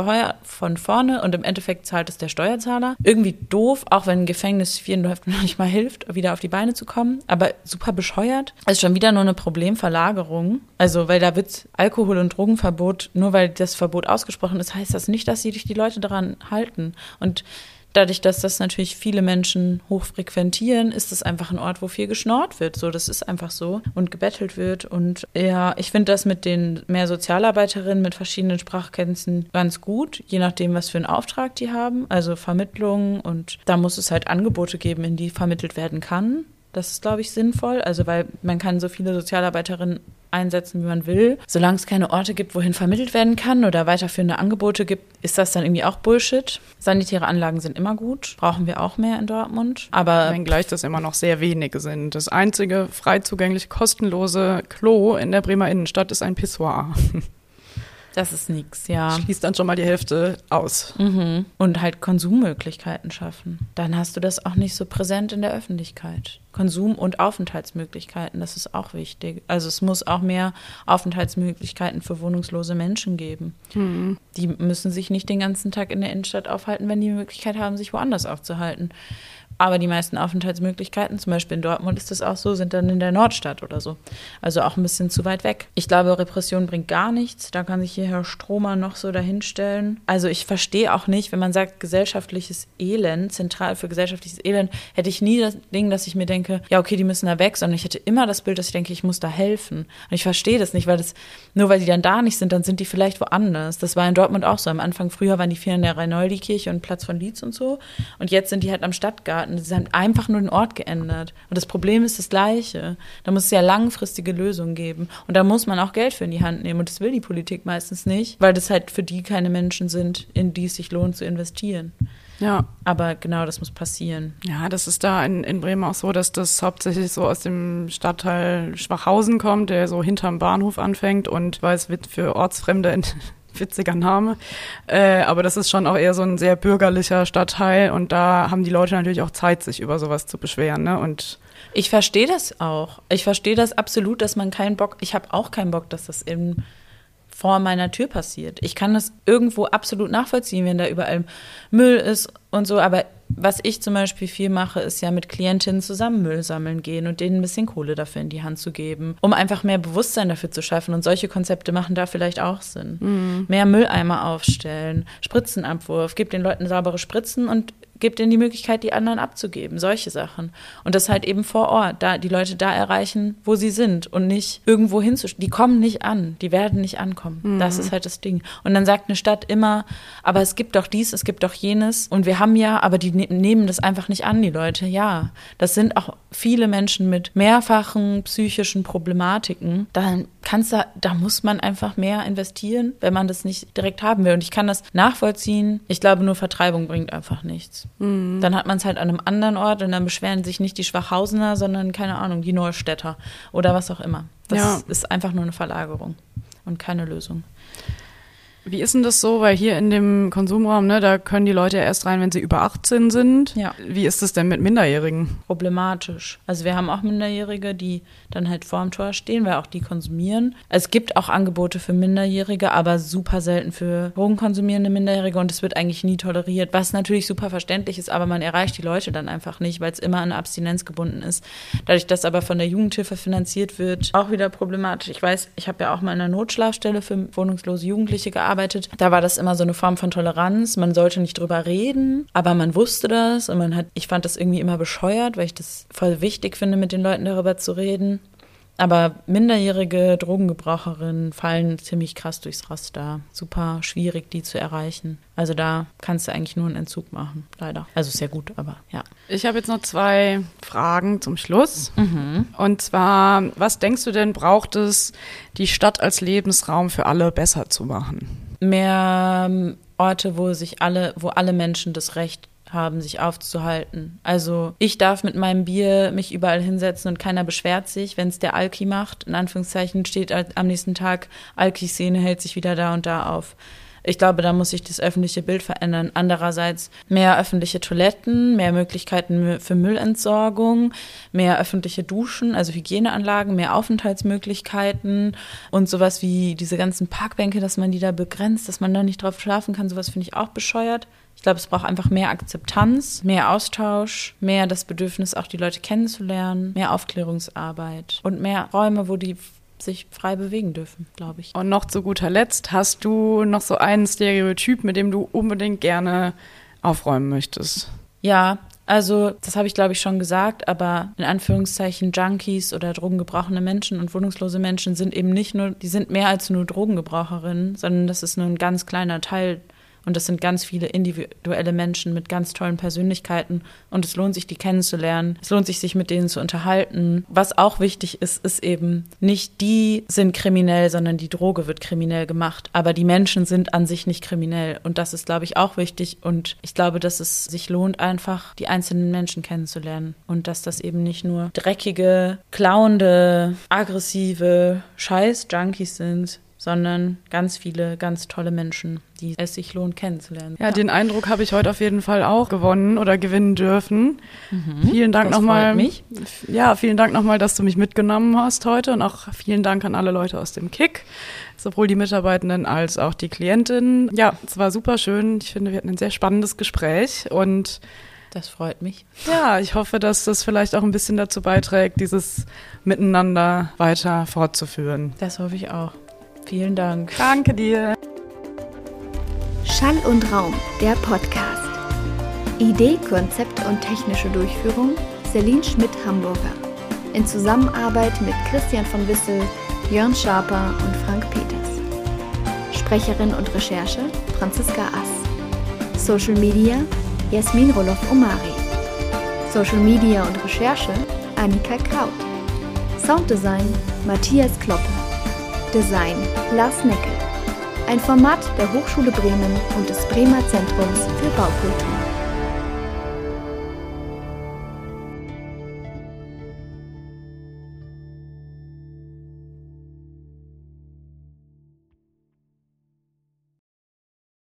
von vorne und im Endeffekt zahlt es der Steuerzahler. Irgendwie doof, auch wenn ein Gefängnis 400 Hälfte noch nicht mal hilft, wieder auf die Beine zu kommen. Aber super bescheuert. Es ist schon wieder nur eine Problemverlagerung. Also, weil da wird Alkohol- und Drogenverbot, nur weil das Verbot ausgesprochen ist, heißt das nicht, dass sich die Leute daran halten. Und dadurch, dass das natürlich viele Menschen hochfrequentieren, ist es einfach ein Ort, wo viel geschnort wird. So, das ist einfach so und gebettelt wird. Und ja, ich finde das mit den mehr Sozialarbeiterinnen mit verschiedenen Sprachkenntnissen ganz gut, je nachdem, was für einen Auftrag die haben. Also Vermittlung und da muss es halt Angebote geben, in die vermittelt werden kann. Das ist, glaube ich, sinnvoll. Also, weil man kann so viele Sozialarbeiterinnen einsetzen, wie man will. Solange es keine Orte gibt, wohin vermittelt werden kann oder weiterführende Angebote gibt, ist das dann irgendwie auch Bullshit. Sanitäre Anlagen sind immer gut, brauchen wir auch mehr in Dortmund. Aber wenngleich das immer noch sehr wenige sind. Das einzige frei zugängliche kostenlose Klo in der Bremer Innenstadt ist ein Pissoir. Das ist nichts, ja. Schließt dann schon mal die Hälfte aus. Mhm. Und halt Konsummöglichkeiten schaffen. Dann hast du das auch nicht so präsent in der Öffentlichkeit. Konsum- und Aufenthaltsmöglichkeiten, das ist auch wichtig. Also es muss auch mehr Aufenthaltsmöglichkeiten für wohnungslose Menschen geben. Mhm. Die müssen sich nicht den ganzen Tag in der Innenstadt aufhalten, wenn die die Möglichkeit haben, sich woanders aufzuhalten. Aber die meisten Aufenthaltsmöglichkeiten, zum Beispiel in Dortmund ist das auch so, sind dann in der Nordstadt oder so. Also auch ein bisschen zu weit weg. Ich glaube, Repression bringt gar nichts. Da kann sich hier Herr Stromer noch so dahinstellen. Also ich verstehe auch nicht, wenn man sagt, gesellschaftliches Elend, zentral für gesellschaftliches Elend, hätte ich nie das Ding, dass ich mir denke, ja, okay, die müssen da weg, sondern ich hätte immer das Bild, dass ich denke, ich muss da helfen. Und ich verstehe das nicht, weil das, nur weil die dann da nicht sind, dann sind die vielleicht woanders. Das war in Dortmund auch so. Am Anfang, früher waren die vier in der Reinoldi-Kirche und Platz von Lietz und so. Und jetzt sind die halt am Stadtgarten hatten. Sie haben einfach nur den Ort geändert. Und das Problem ist das gleiche. Da muss es ja langfristige Lösungen geben. Und da muss man auch Geld für in die Hand nehmen. Und das will die Politik meistens nicht, weil das halt für die keine Menschen sind, in die es sich lohnt zu investieren. Ja. Aber genau das muss passieren. Ja, das ist da in, in Bremen auch so, dass das hauptsächlich so aus dem Stadtteil Schwachhausen kommt, der so hinterm Bahnhof anfängt und weil es wird für Ortsfremde in, witziger Name. Äh, aber das ist schon auch eher so ein sehr bürgerlicher Stadtteil und da haben die Leute natürlich auch Zeit, sich über sowas zu beschweren. Ne? Und ich verstehe das auch. Ich verstehe das absolut, dass man keinen Bock, ich habe auch keinen Bock, dass das in vor meiner Tür passiert. Ich kann das irgendwo absolut nachvollziehen, wenn da überall Müll ist und so, aber was ich zum Beispiel viel mache, ist ja mit Klientinnen zusammen Müll sammeln gehen und denen ein bisschen Kohle dafür in die Hand zu geben, um einfach mehr Bewusstsein dafür zu schaffen. Und solche Konzepte machen da vielleicht auch Sinn. Mhm. Mehr Mülleimer aufstellen, Spritzenabwurf, gib den Leuten saubere Spritzen und Gebt ihnen die Möglichkeit, die anderen abzugeben. Solche Sachen. Und das halt eben vor Ort, da die Leute da erreichen, wo sie sind und nicht irgendwo hinzustellen. Die kommen nicht an, die werden nicht ankommen. Mhm. Das ist halt das Ding. Und dann sagt eine Stadt immer, aber es gibt doch dies, es gibt doch jenes. Und wir haben ja, aber die ne nehmen das einfach nicht an, die Leute. Ja, das sind auch viele Menschen mit mehrfachen psychischen Problematiken. Dann kannst du, da muss man einfach mehr investieren, wenn man das nicht direkt haben will. Und ich kann das nachvollziehen. Ich glaube, nur Vertreibung bringt einfach nichts. Mhm. Dann hat man es halt an einem anderen Ort und dann beschweren sich nicht die Schwachhausener, sondern, keine Ahnung, die Neustädter oder was auch immer. Das ja. ist einfach nur eine Verlagerung und keine Lösung. Wie ist denn das so? Weil hier in dem Konsumraum, ne, da können die Leute ja erst rein, wenn sie über 18 sind. Ja. Wie ist es denn mit Minderjährigen? Problematisch. Also wir haben auch Minderjährige, die dann halt vorm Tor stehen, weil auch die konsumieren. Es gibt auch Angebote für Minderjährige, aber super selten für drogenkonsumierende Minderjährige und es wird eigentlich nie toleriert, was natürlich super verständlich ist, aber man erreicht die Leute dann einfach nicht, weil es immer an Abstinenz gebunden ist. Dadurch, dass aber von der Jugendhilfe finanziert wird, auch wieder problematisch. Ich weiß, ich habe ja auch mal in einer Notschlafstelle für wohnungslose Jugendliche gearbeitet gearbeitet. Da war das immer so eine Form von Toleranz. Man sollte nicht drüber reden, aber man wusste das und man hat, ich fand das irgendwie immer bescheuert, weil ich das voll wichtig finde, mit den Leuten darüber zu reden. Aber minderjährige Drogengebraucherinnen fallen ziemlich krass durchs Raster. Super schwierig, die zu erreichen. Also da kannst du eigentlich nur einen Entzug machen, leider. Also sehr gut, aber ja. Ich habe jetzt noch zwei Fragen zum Schluss. Mhm. Und zwar, was denkst du denn, braucht es, die Stadt als Lebensraum für alle besser zu machen? Mehr ähm, Orte, wo sich alle, wo alle Menschen das Recht haben, sich aufzuhalten. Also ich darf mit meinem Bier mich überall hinsetzen und keiner beschwert sich, wenn es der Alki macht. In Anführungszeichen steht am nächsten Tag, Alki-Szene hält sich wieder da und da auf. Ich glaube, da muss sich das öffentliche Bild verändern. Andererseits mehr öffentliche Toiletten, mehr Möglichkeiten für Müllentsorgung, mehr öffentliche Duschen, also Hygieneanlagen, mehr Aufenthaltsmöglichkeiten und sowas wie diese ganzen Parkbänke, dass man die da begrenzt, dass man da nicht drauf schlafen kann. Sowas finde ich auch bescheuert. Ich glaube, es braucht einfach mehr Akzeptanz, mehr Austausch, mehr das Bedürfnis, auch die Leute kennenzulernen, mehr Aufklärungsarbeit und mehr Räume, wo die sich frei bewegen dürfen, glaube ich. Und noch zu guter Letzt, hast du noch so einen Stereotyp, mit dem du unbedingt gerne aufräumen möchtest? Ja, also, das habe ich glaube ich schon gesagt, aber in Anführungszeichen Junkies oder drogengebrauchende Menschen und wohnungslose Menschen sind eben nicht nur, die sind mehr als nur Drogengebraucherinnen, sondern das ist nur ein ganz kleiner Teil und das sind ganz viele individuelle Menschen mit ganz tollen Persönlichkeiten. Und es lohnt sich, die kennenzulernen. Es lohnt sich, sich mit denen zu unterhalten. Was auch wichtig ist, ist eben, nicht die sind kriminell, sondern die Droge wird kriminell gemacht. Aber die Menschen sind an sich nicht kriminell. Und das ist, glaube ich, auch wichtig. Und ich glaube, dass es sich lohnt, einfach die einzelnen Menschen kennenzulernen. Und dass das eben nicht nur dreckige, klauende, aggressive Scheiß-Junkies sind, sondern ganz viele ganz tolle Menschen, die es sich lohnt kennenzulernen. Ja, ja. den Eindruck habe ich heute auf jeden Fall auch gewonnen oder gewinnen dürfen. Mhm, vielen Dank nochmal. Mich. Ja, vielen Dank nochmal, dass du mich mitgenommen hast heute und auch vielen Dank an alle Leute aus dem Kick, sowohl die Mitarbeitenden als auch die Klientinnen. Ja, es war super schön. Ich finde, wir hatten ein sehr spannendes Gespräch und das freut mich. Ja, ich hoffe, dass das vielleicht auch ein bisschen dazu beiträgt, dieses Miteinander weiter fortzuführen. Das hoffe ich auch. Vielen Dank. Danke dir. Schall und Raum, der Podcast. Idee, Konzept und technische Durchführung Celine Schmidt-Hamburger. In Zusammenarbeit mit Christian von Wissel, Jörn Schaper und Frank Peters. Sprecherin und Recherche Franziska Ass. Social Media Jasmin Roloff-Omari. Social Media und Recherche Annika Kraut. Sounddesign Matthias Kloppe. Design Lars Neckel. Ein Format der Hochschule Bremen und des Bremer Zentrums für Baukultur.